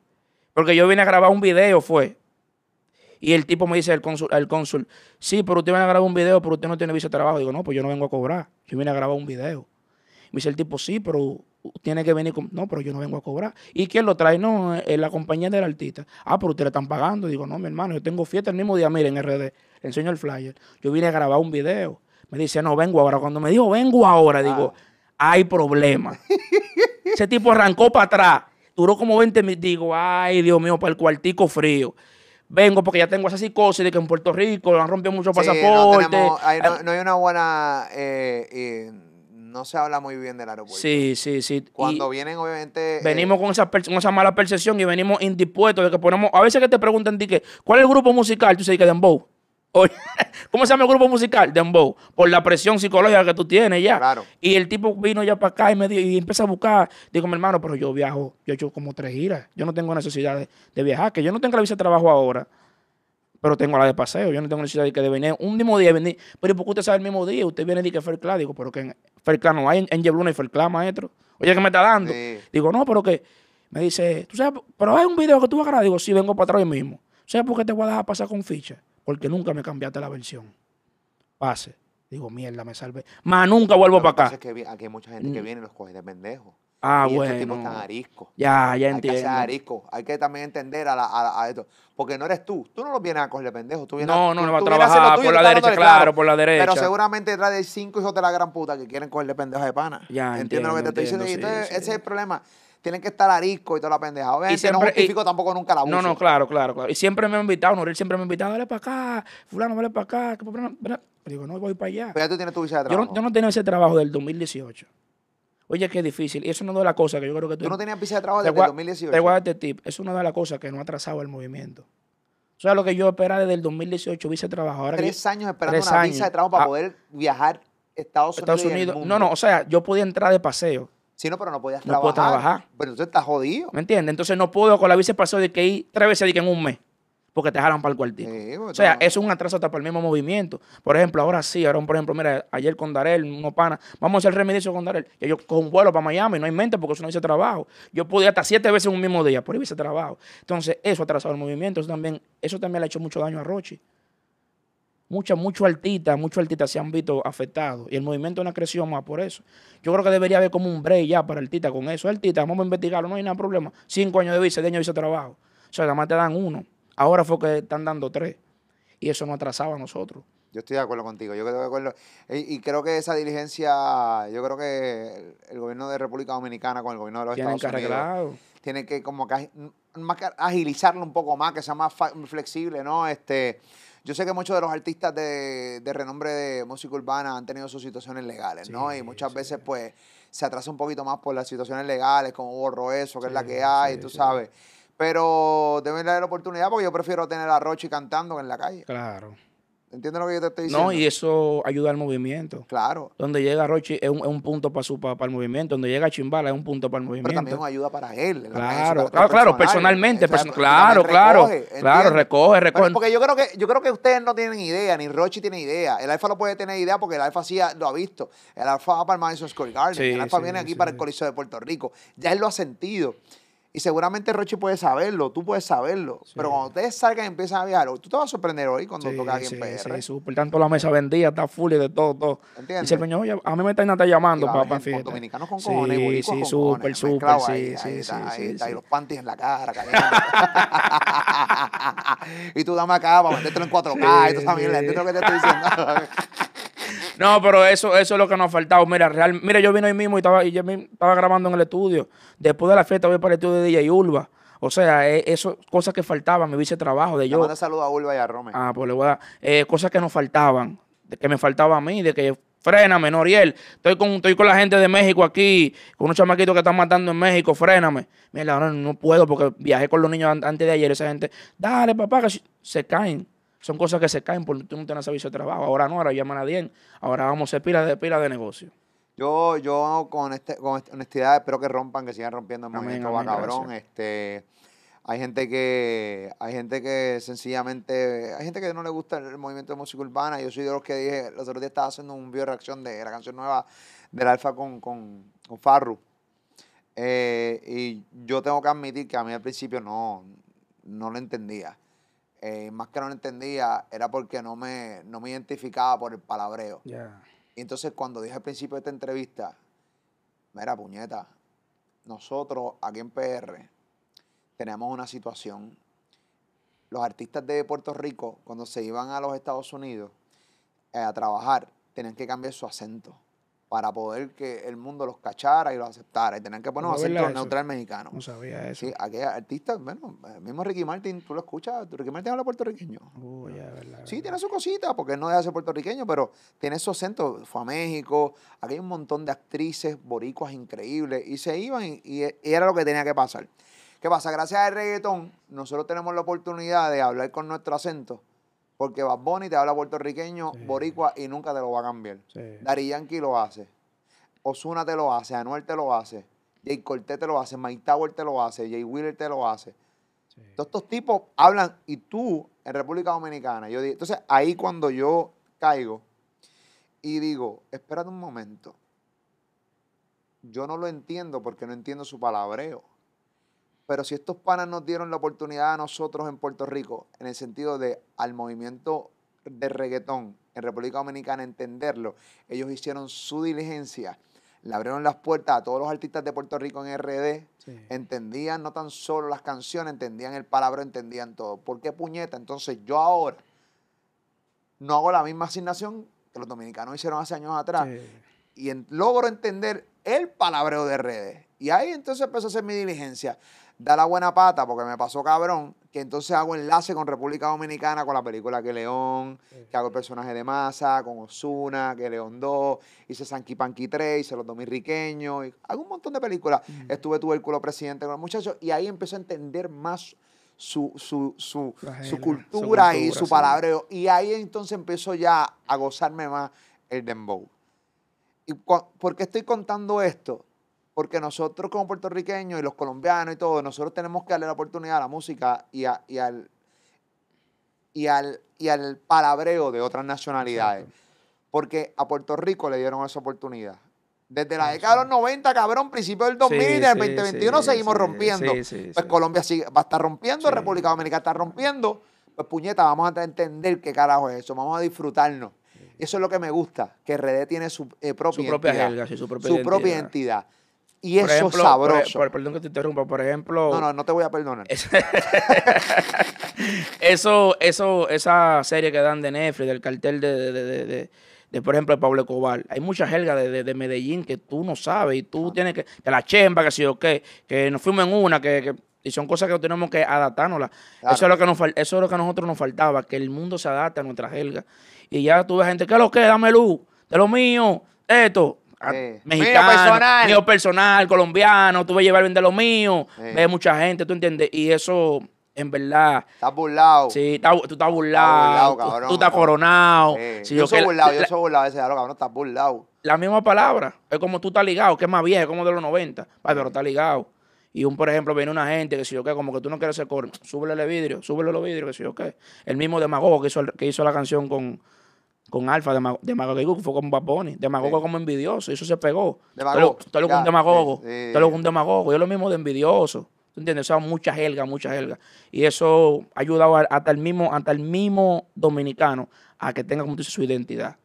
Porque yo vine a grabar un video, fue. Y el tipo me dice, el cónsul, el cónsul, sí, pero usted viene a grabar un video, pero usted no tiene visa de trabajo. Digo, no, pues yo no vengo a cobrar. Yo vine a grabar un video. Me dice el tipo, sí, pero tiene que venir con. No, pero yo no vengo a cobrar. ¿Y quién lo trae? No, es la compañía del artista. Ah, pero ustedes le están pagando. Digo, no, mi hermano, yo tengo fiesta el mismo día, miren, en RD. Le enseño el flyer. Yo vine a grabar un video. Me dice, no, vengo ahora. Cuando me dijo, vengo ahora, digo, ah. hay problema. Ese tipo arrancó para atrás. Duró como 20 minutos. Digo, ay, Dios mío, para el cuartico frío vengo porque ya tengo esa psicosis de que en Puerto Rico han rompido muchos pasaportes. No, hay, no, hay una buena eh, eh, no se habla muy bien del aeropuerto. Sí, sí, sí. Cuando vienen, obviamente. Venimos eh, con, esa, con esa mala percepción y venimos indispuestos de que ponemos. A veces que te preguntan, que, ¿cuál es el grupo musical? Tú dices que Dembow. ¿Cómo se llama el grupo musical? Dembow. Por la presión psicológica que tú tienes ya. Claro. Y el tipo vino ya para acá y me dio, y empezó a buscar. Digo, mi hermano, pero yo viajo, yo he hecho como tres giras. Yo no tengo necesidad de, de viajar, que yo no tengo la visa de trabajo ahora pero tengo la de paseo. Yo no tengo necesidad de que de venir un mismo día. Venir. Pero ¿por qué usted sabe el mismo día? Usted viene y dice que Fairclad. Digo, pero que en Fairclad no hay. En, Yebluna y Fairclad, maestro. Oye, ¿qué me está dando? Digo, no, pero que. Me dice, ¿tú sabes? Pero hay un video que tú vas a grabar. Digo, sí, vengo para atrás mismo. ¿Sabes por qué te voy a dejar pasar con ficha? Porque nunca me cambiaste la versión. Pase. Digo, mierda, me salvé. Más nunca vuelvo para acá. Es que aquí hay mucha gente que mm. viene y los coge de pendejo. Ah, y bueno. Estos tipos están ariscos. Ya, ya entiendo. Hay que arisco. Hay que también entender a, esto. Porque no eres tú. Tú no los vienes a coger de pendejo. Tú vienes no, no, no va a trabajar por la derecha, claro, por la derecha. Pero seguramente detrás de cinco hijos de la gran puta que quieren cogerle pendejo de pana. Ya, entiendo. lo que te estoy diciendo. y entonces, ese es el problema tienen que estar arisco y toda la pendeja. Obviamente y siempre, no justifico tampoco nunca la abuso. No, no, claro, claro, claro. Y siempre me ha invitado, Norel siempre me ha invitado, dale para acá, fulano, dale para acá. Digo, no, voy para allá. Pero ya tú tienes tu visa de trabajo. Yo no, yo no tenía ese trabajo del 2018. Oye, qué difícil. Y eso no es la cosa que yo creo que tú... ¿Tú no tenías visa de trabajo desde el 2018? Te voy a dar este tip. Eso no es la cosa que no ha atrasado el movimiento. O sea, lo que yo esperaba desde el 2018, visa de trabajo. Ahora tres años esperando una visa de trabajo para ah. poder viajar a Estados Unidos. Estados Unidos. No, no, o sea, yo podía entrar de paseo. Sí, no, pero no podías no trabajar. No puedo trabajar. Pero entonces estás jodido. ¿Me entiendes? Entonces no puedo con la visa de paseo de que ir tres veces en un mes porque te jalan para el cuartito. O sea, eso es un atraso hasta para el mismo movimiento. Por ejemplo, ahora sí, ahora, por ejemplo, mira, ayer con Darel, uno pana, vamos a hacer remedio con Darel. Y yo con un vuelo para Miami, no hay mente porque eso no dice trabajo. Yo podía hasta siete veces en un mismo día por ir ese trabajo. Entonces, eso ha atrasado el movimiento. Eso también, eso también le ha hecho mucho daño a Rochi. muchos, muchos artistas, muchos artistas se han visto afectados y el movimiento no ha crecido más por eso. Yo creo que debería haber como un break ya para artistas con eso. Artistas, vamos a investigarlo, no hay nada problema. Cinco años de visa, de años de visa de trabajo. O sea, nada más te dan uno. Ahora fue que están dando tres. Y eso no atrasaba a nosotros. Yo estoy de acuerdo contigo. Yo estoy de acuerdo. Y, creo que esa diligencia, yo creo que el, gobierno de República Dominicana con el gobierno de los Estados Unidos tiene que como que, agilizarlo un poco más, que sea más flexible, ¿no? Este, yo sé que muchos de los artistas de, renombre de música urbana han tenido sus situaciones legales, ¿no? Y muchas veces, pues, se atrasa un poquito más por las situaciones legales, como borro eso, que es la que hay, tú sabes. Pero deben darle la oportunidad porque yo prefiero tener a Rochi cantando en la calle. Claro. ¿Entiendes lo que yo te estoy diciendo? No, y eso ayuda al movimiento. Claro. Donde llega Rochi es un, punto para, su, para, el movimiento. Donde llega Chimbala es un punto para el movimiento. Pero también ayuda para él. Claro, claro, claro, personalmente. claro, claro. claro, recoge, recoge. porque yo creo, que, yo creo que ustedes no tienen idea, ni Rochi tiene idea. El Alfa no puede tener idea porque el Alfa sí lo ha visto. El Alfa va para el Madison Square Garden. el Alfa viene aquí para el Coliseo de Puerto Rico. Ya él lo ha sentido. Y seguramente Rochi puede saberlo, tú puedes saberlo. Pero cuando ustedes salgan y empiezan a viajar, tú te vas a sorprender hoy cuando toca aquí en PR. Sí, súper. Tanto la mesa vendida, está full y de todo, todo. ¿Entiendes? Dice el oye, a mí me están llamando para, para fiesta. Dominicanos con cojones, Sí, sí, súper, súper, sí, sí, sí. Ahí está, y los panties en la cara, y tú dame acá para metértelo en 4K y tú sabes, ¿entiendes lo que te estoy diciendo? No, pero eso, eso es lo que nos ha faltado. Mira, real, mira, yo vine hoy mismo y estaba, y yo estaba grabando en el estudio. Después de la fiesta voy para el estudio de DJ Urba. O sea, eh, eso, cosas que faltaban, me hice trabajo de yo. Manda saludos a Urba y a Rome. Ah, pues le voy a dar. Eh, cosas que nos faltaban, de que me faltaba a mí, de que fréname, Noriel. Estoy con, estoy con la gente de México aquí, con unos chamaquitos que están matando en México, fréname. Mira, ahora no puedo porque viajé con los niños antes de ayer. Esa gente, dale, papá, que se caen. Son cosas que se caen porque tú no tienes servicio de trabajo. Ahora no, ahora llaman a 10. Ahora vamos a ser pila de pila de negocio. Yo, yo con, este, con honestidad espero que rompan, que sigan rompiendo el movimiento va cabrón. Este, hay gente que, hay gente que sencillamente, hay gente que no le gusta el movimiento de música urbana. Yo soy de los que dije, los otros días estaba haciendo un video de reacción de la canción nueva del Alfa con, con, con Farru. Eh, y yo tengo que admitir que a mí al principio no, no lo entendía. Eh, más que no lo entendía, era porque no me, no me identificaba por el palabreo. Y entonces cuando dije al principio de esta entrevista, mira, puñeta, nosotros aquí en PR tenemos una situación. Los artistas de Puerto Rico, cuando se iban a los Estados Unidos eh, a trabajar, tenían que cambiar su acento para poder que el mundo los cachara y los aceptara. Y tenían que poner un acento neutral mexicano. No sabía eso. Sí, aquí artistas, bueno, el mismo Ricky Martin, tú lo escuchas, Ricky Martin habla puertorriqueño. Uy, ya, verdad, sí, tiene su cosita, porque él no deja de ser puertorriqueño, pero tiene su acento. Fue a México, aquí hay un montón de actrices boricuas increíbles, y se iban y, y era lo que tenía que pasar. ¿Qué pasa? Gracias al reggaetón, nosotros tenemos la oportunidad de hablar con nuestro acento porque Bad Bunny te habla puertorriqueño, boricua y nunca te lo va a cambiar. Dari Yankee lo hace. Osuna te lo hace. Anuel te lo hace. Jay Cortez te lo hace. Mike Tower te lo hace. Jay Wheeler te lo hace. Todos estos tipos hablan y tú en República Dominicana. Yo entonces ahí cuando yo caigo y digo, espérate un momento. Yo no lo entiendo porque no entiendo su palabreo. Pero si estos panas nos dieron la oportunidad a nosotros en Puerto Rico, en el sentido de al movimiento de reggaetón en República Dominicana entenderlo, ellos hicieron su diligencia, le abrieron las puertas a todos los artistas de Puerto Rico en RD, entendían no tan solo las canciones, entendían el palabra, entendían todo. ¿Por qué puñeta? Entonces yo ahora no hago la misma asignación que los dominicanos hicieron hace años atrás y logro entender el palabreo de RD. Y ahí entonces empezó a hacer mi diligencia da la buena pata porque me pasó cabrón, que entonces hago enlace con República Dominicana, con la película Que León, que hago el personaje de Masa, con Osuna, Que León 2, hice Sanky Panky 3, hice Los Dominriqueños, y hago un montón de películas. Estuve Tubérculo Presidente con los muchachos y ahí empecé a entender más su, su, su, su, cultura, y su palabreo. Y ahí entonces empezó ya a gozarme más el dembow. ¿Y por qué estoy contando esto? Porque nosotros como puertorriqueños y los colombianos y todo, nosotros tenemos que darle la oportunidad a la música y, al, y, al, y al palabreo de otras nacionalidades. Porque a Puerto Rico le dieron esa oportunidad. Desde la década de los 90, cabrón, principio del 2000 y del 2021 seguimos rompiendo. pues Colombia sigue, va a estar rompiendo, República Dominicana está rompiendo, Pues puñeta, vamos a entender qué carajo es eso, vamos a disfrutarnos. Eso es lo que me gusta, que RD tiene su eh, propia su propia sí, su propia su identidad. propia identidad. Y Por eso ejemplo, es sabroso. por- por- perdón que te interrumpa. Por ejemplo, no, no, no te voy a perdonar. eso, eso, esa serie que dan de Netflix, del cartel de, de, de- de- de, por ejemplo, de Pablo Escobar. Hay mucha jerga de, de- de Medellín que tú no sabes y tú tienes que, que la chemba, que si o qué, que nos fuimos en una, que, que- y son cosas que tenemos que adaptarnos. Claro. Eso, es lo que nos, eso es lo que a nosotros nos faltaba, que el mundo se adapte a nuestra jerga. Y ya tú ves gente, ¿qué es lo que? Dame luz, de lo mío, esto. A- Sí. Mexicano, Mío personal. mío personal, colombiano, tú ves llevar de lo mío, Sí. ves mucha gente, ¿tú entiendes? Y eso, en verdad, Estás burlado. Sí, está- tú estás burlado, burlado, tú- cabrón. tú estás coronado. Sí. Yo soy la- burlado, yo soy burlado. Ese cabrón, estás burlado. la misma palabra, es como tú estás ligado, que es más vieja, es como de los 90, Ay, pero está ligado. Y un, por ejemplo, viene una gente que si yo qué, como que tú no quieres ser coro, súbele el vidrio, súbele los vidrios, que si yo qué. El mismo Demagogo que hizo, el- que hizo la canción con, con Alfa, Demagogo, Demagogo que fue con Bad Bunny. Demagogo Sí. como envidioso, y eso se pegó. Demagogo, Todo lo con Demagogo, todo lo con Demagogo, y es lo mismo de envidioso. ¿Tú entiendes? O sea, mucha helga, mucha helga. Y eso ha ayudado a- hasta el mismo, hasta el mismo dominicano a que tenga, como tú dices, su identidad.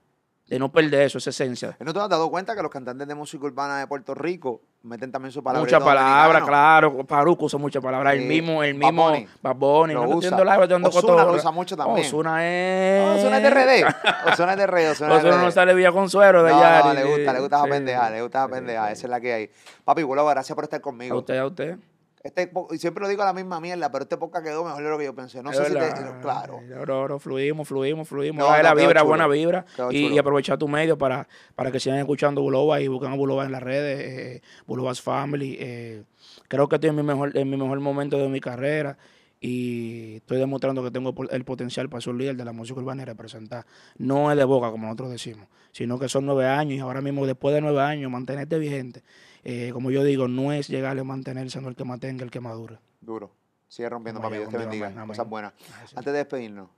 De no perder eso, esa esencia. ¿No te has dado cuenta que los cantantes de música urbana de Puerto Rico meten también su palabra? Muchas palabras, claro. Paruco usa muchas palabras. El Sí. mismo, el mismo Bad Bunny. lo No usa. cotorra. lo usa mucho también. Ozuna es... Ozuna es de RD. Ozuna es de RD. Ozuna no sale Villa Consuelo de allá. no, le gusta, le gusta sí. pendeja, le gusta esa pendeja, esa es la que hay. Papi, Gulabo, gracias por estar A conmigo. usted, a usted. Este, siempre lo digo la misma mierda, pero este podcast quedó mejor de lo que yo pensé. No Es sé si te. Claro. Fluimos, fluimos, fluimos. No, la vibra, chulo. buena vibra. Y, y aprovechar tu medio para, para que sigan escuchando Buloba y busquen a Buloba en las redes. Eh, Buloba's Family. eh, creo que estoy en mi, mejor, en mi mejor momento de mi carrera. Y estoy demostrando que tengo el potencial para ser líder de la música urbana y representar. No es de boca, como nosotros decimos, sino que son nueve años y ahora mismo, después de nueve años, mantenerte vigente. Eh, como yo digo, no es llegarle a mantenerse, sino el que mantenga, el que madure. Duro. Sigue rompiendo, papi. Dios te bendiga. amén, amén. Cosas buenas. Gracias. Antes de despedirnos,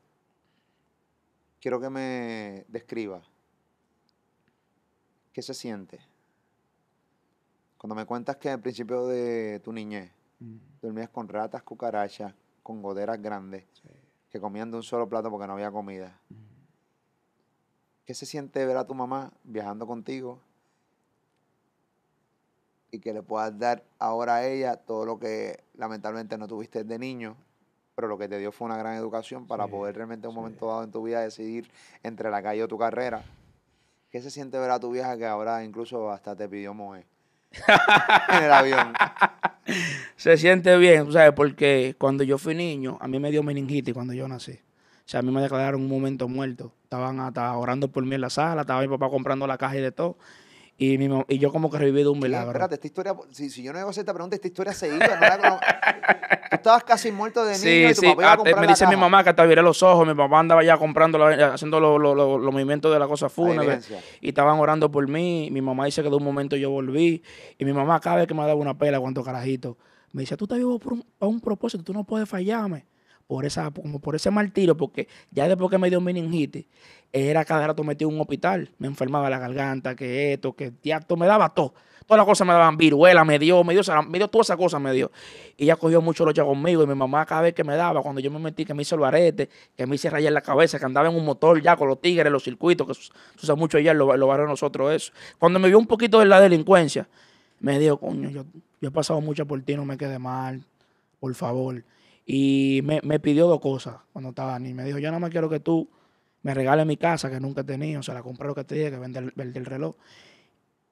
quiero que me describa qué se siente cuando me cuentas que al principio de tu niñez Mm. dormías con ratas, cucarachas, con goderas grandes, que comían de un solo plato porque no había comida. ¿Qué se siente ver a tu mamá viajando contigo y que le puedas dar ahora a ella todo lo que lamentablemente no tuviste de niño, pero lo que te dio fue una gran educación para Sí, poder realmente en un sí. momento dado en tu vida decidir entre la calle o tu carrera? ¿Qué se siente ver a tu vieja que ahora incluso hasta te pidió mover en el avión? Se siente bien, ¿sabes? Porque cuando yo fui niño, a mí me dio meningitis cuando yo nací. O sea, a mí me declararon un momento muerto. Estaban hasta orando por mí en la sala, estaba mi papá comprando la caja y de todo. Y, mi y yo como que reviví de un milagro. Espérate, esta historia, si, si yo no iba a hacer esta pregunta, esta historia se iba. No Tú estabas casi muerto de niño Sí, y tu sí. papá iba a ah, comprar me la dice mi mamá que hasta viré los ojos. Mi papá andaba ya comprando, la- haciendo lo- lo- lo- los movimientos de la cosa fúnebre. Y estaban orando por mí. Mi mamá dice que de un momento yo volví. Y mi mamá cada vez que me daba una pela, cuando carajito, me decía, tú estás vivo por un, para un propósito, tú no puedes fallarme. Por esa, como por ese martirio, porque ya después que me dio meningitis, era cada rato metido en un hospital. Me enfermaba la garganta, que esto, que esto, me daba todo. Todas las cosas me daban viruela, me dio, me dio, me dio todas esas cosas, me dio. Y ella cogió mucho lucha conmigo y mi mamá cada vez que me daba, cuando yo me metí, que me hizo el barete, que me hice rayar la cabeza, que andaba en un motor ya con los tigres, los circuitos, que se usa mucho allá en los barrios nosotros eso. Cuando me vio un poquito de la delincuencia, me dijo, coño, yo, yo he pasado mucho por ti, no me quede mal, por favor. Y me, me pidió dos cosas cuando estaba niño. Me dijo, yo nada más quiero que tú me regales mi casa, que nunca he tenido, o sea, la compré lo que te dije, que vende el, vende el reloj,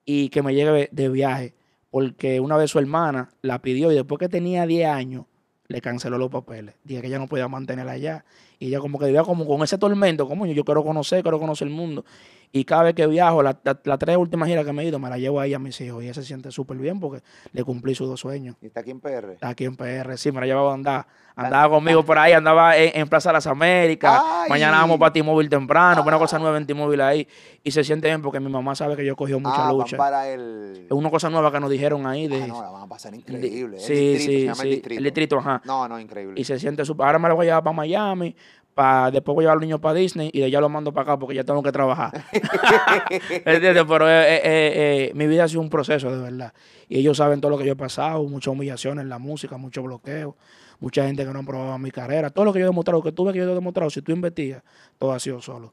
y que me lleve de viaje, porque una vez su hermana la pidió y después que tenía 10 años, le canceló los papeles. Dije que ella no podía mantenerla allá. Y ella como que vivía como con ese tormento, como yo quiero conocer, quiero conocer el mundo. Y cada vez que viajo, las la, la tres últimas giras que me he ido, me la llevo ahí a mis hijos. Y ella se siente súper bien porque le cumplí sus dos sueños. Y está aquí en PR. Está aquí en PR, sí, me la llevaba a andar. Andaba conmigo por ahí, andaba en, en Plaza Las Américas. Ay. Mañana vamos para T-Mobile temprano, una cosa nueva en T-Mobile ahí. Y se siente bien porque mi mamá sabe que yo cogí mucha ah, van lucha. para el... Es una cosa nueva que nos dijeron ahí. De, Ah, no, la van a pasar increíble. Sí, el distrito, sí, se llama sí, el distrito. el distrito, ajá. No, no, increíble. Y se siente súper. Ahora me lo voy a llevar para Miami. Pa, después voy a llevar a los niños para Disney y de allá los mando para acá porque ya tengo que trabajar. ¿Entiendes? Pero eh, eh, eh, mi vida ha sido un proceso, de verdad. Y ellos saben todo lo que yo he pasado, muchas humillaciones en la música, mucho bloqueo. mucha gente que no ha probado mi carrera. Todo lo que yo he demostrado, lo que tú ves que yo he demostrado, si tú investigas, todo ha sido solo.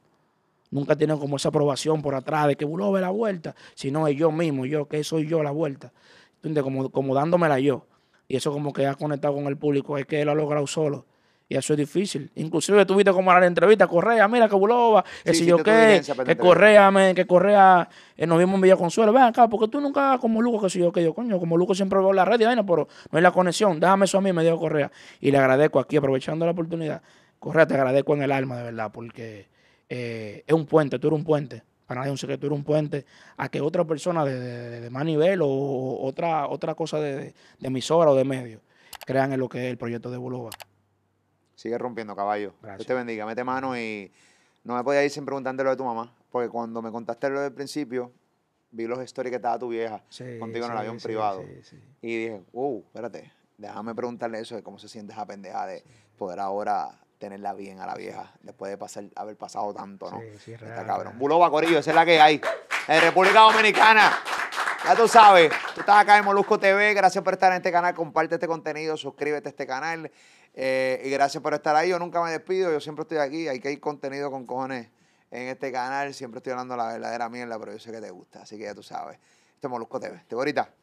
Nunca tienen como esa aprobación por atrás de que Bulo ve la vuelta, sino es yo mismo, yo, que soy yo la vuelta. Entonces, como, como dándomela yo. Y eso como que ha conectado con el público, es que él lo ha logrado solo. Y eso es difícil. Inclusive tuviste como la entrevista, Correa, mira que Bulova, que si yo qué, que Correa, que Correa, eh, nos vimos en Villa Consuelo, ven acá, porque tú nunca como Luco, que si yo que yo, coño, como Luco siempre veo la red, y pero no hay la conexión, déjame eso a mí, me dijo Correa. Y le agradezco aquí, aprovechando la oportunidad. Correa, te agradezco en el alma, de verdad, porque eh, es un puente, tú eres un puente. Para nadie un secreto, tú eres un puente a que otra persona de, más nivel o, otra, otra cosa de, de, de emisora o de medio crean en lo que es el proyecto de Bulova. Sigue rompiendo, caballo. Dios te bendiga. Mete mano y no me podía ir sin preguntarte lo de tu mamá. Porque cuando me contaste lo del principio, vi los stories que estaba tu vieja contigo en el avión privado. Y dije, wow, espérate, déjame preguntarle eso de cómo se siente esa pendeja de poder ahora tenerla bien a la vieja después de pasar, haber pasado tanto, ¿no? Sí, sí, Está cabrón. Buloba Corillo, esa es la que hay. En República Dominicana. Ya tú sabes, tú estás acá en Molusco TV. Gracias por estar en este canal. Comparte este contenido, suscríbete a este canal. Eh, y gracias por estar ahí. Yo nunca me despido, yo siempre estoy aquí. Hay que ir contenido con cojones en este canal. Siempre estoy hablando la verdadera mierda, pero yo sé que te gusta. Así que ya tú sabes. Esto es Molusco TV. Te voy ahorita.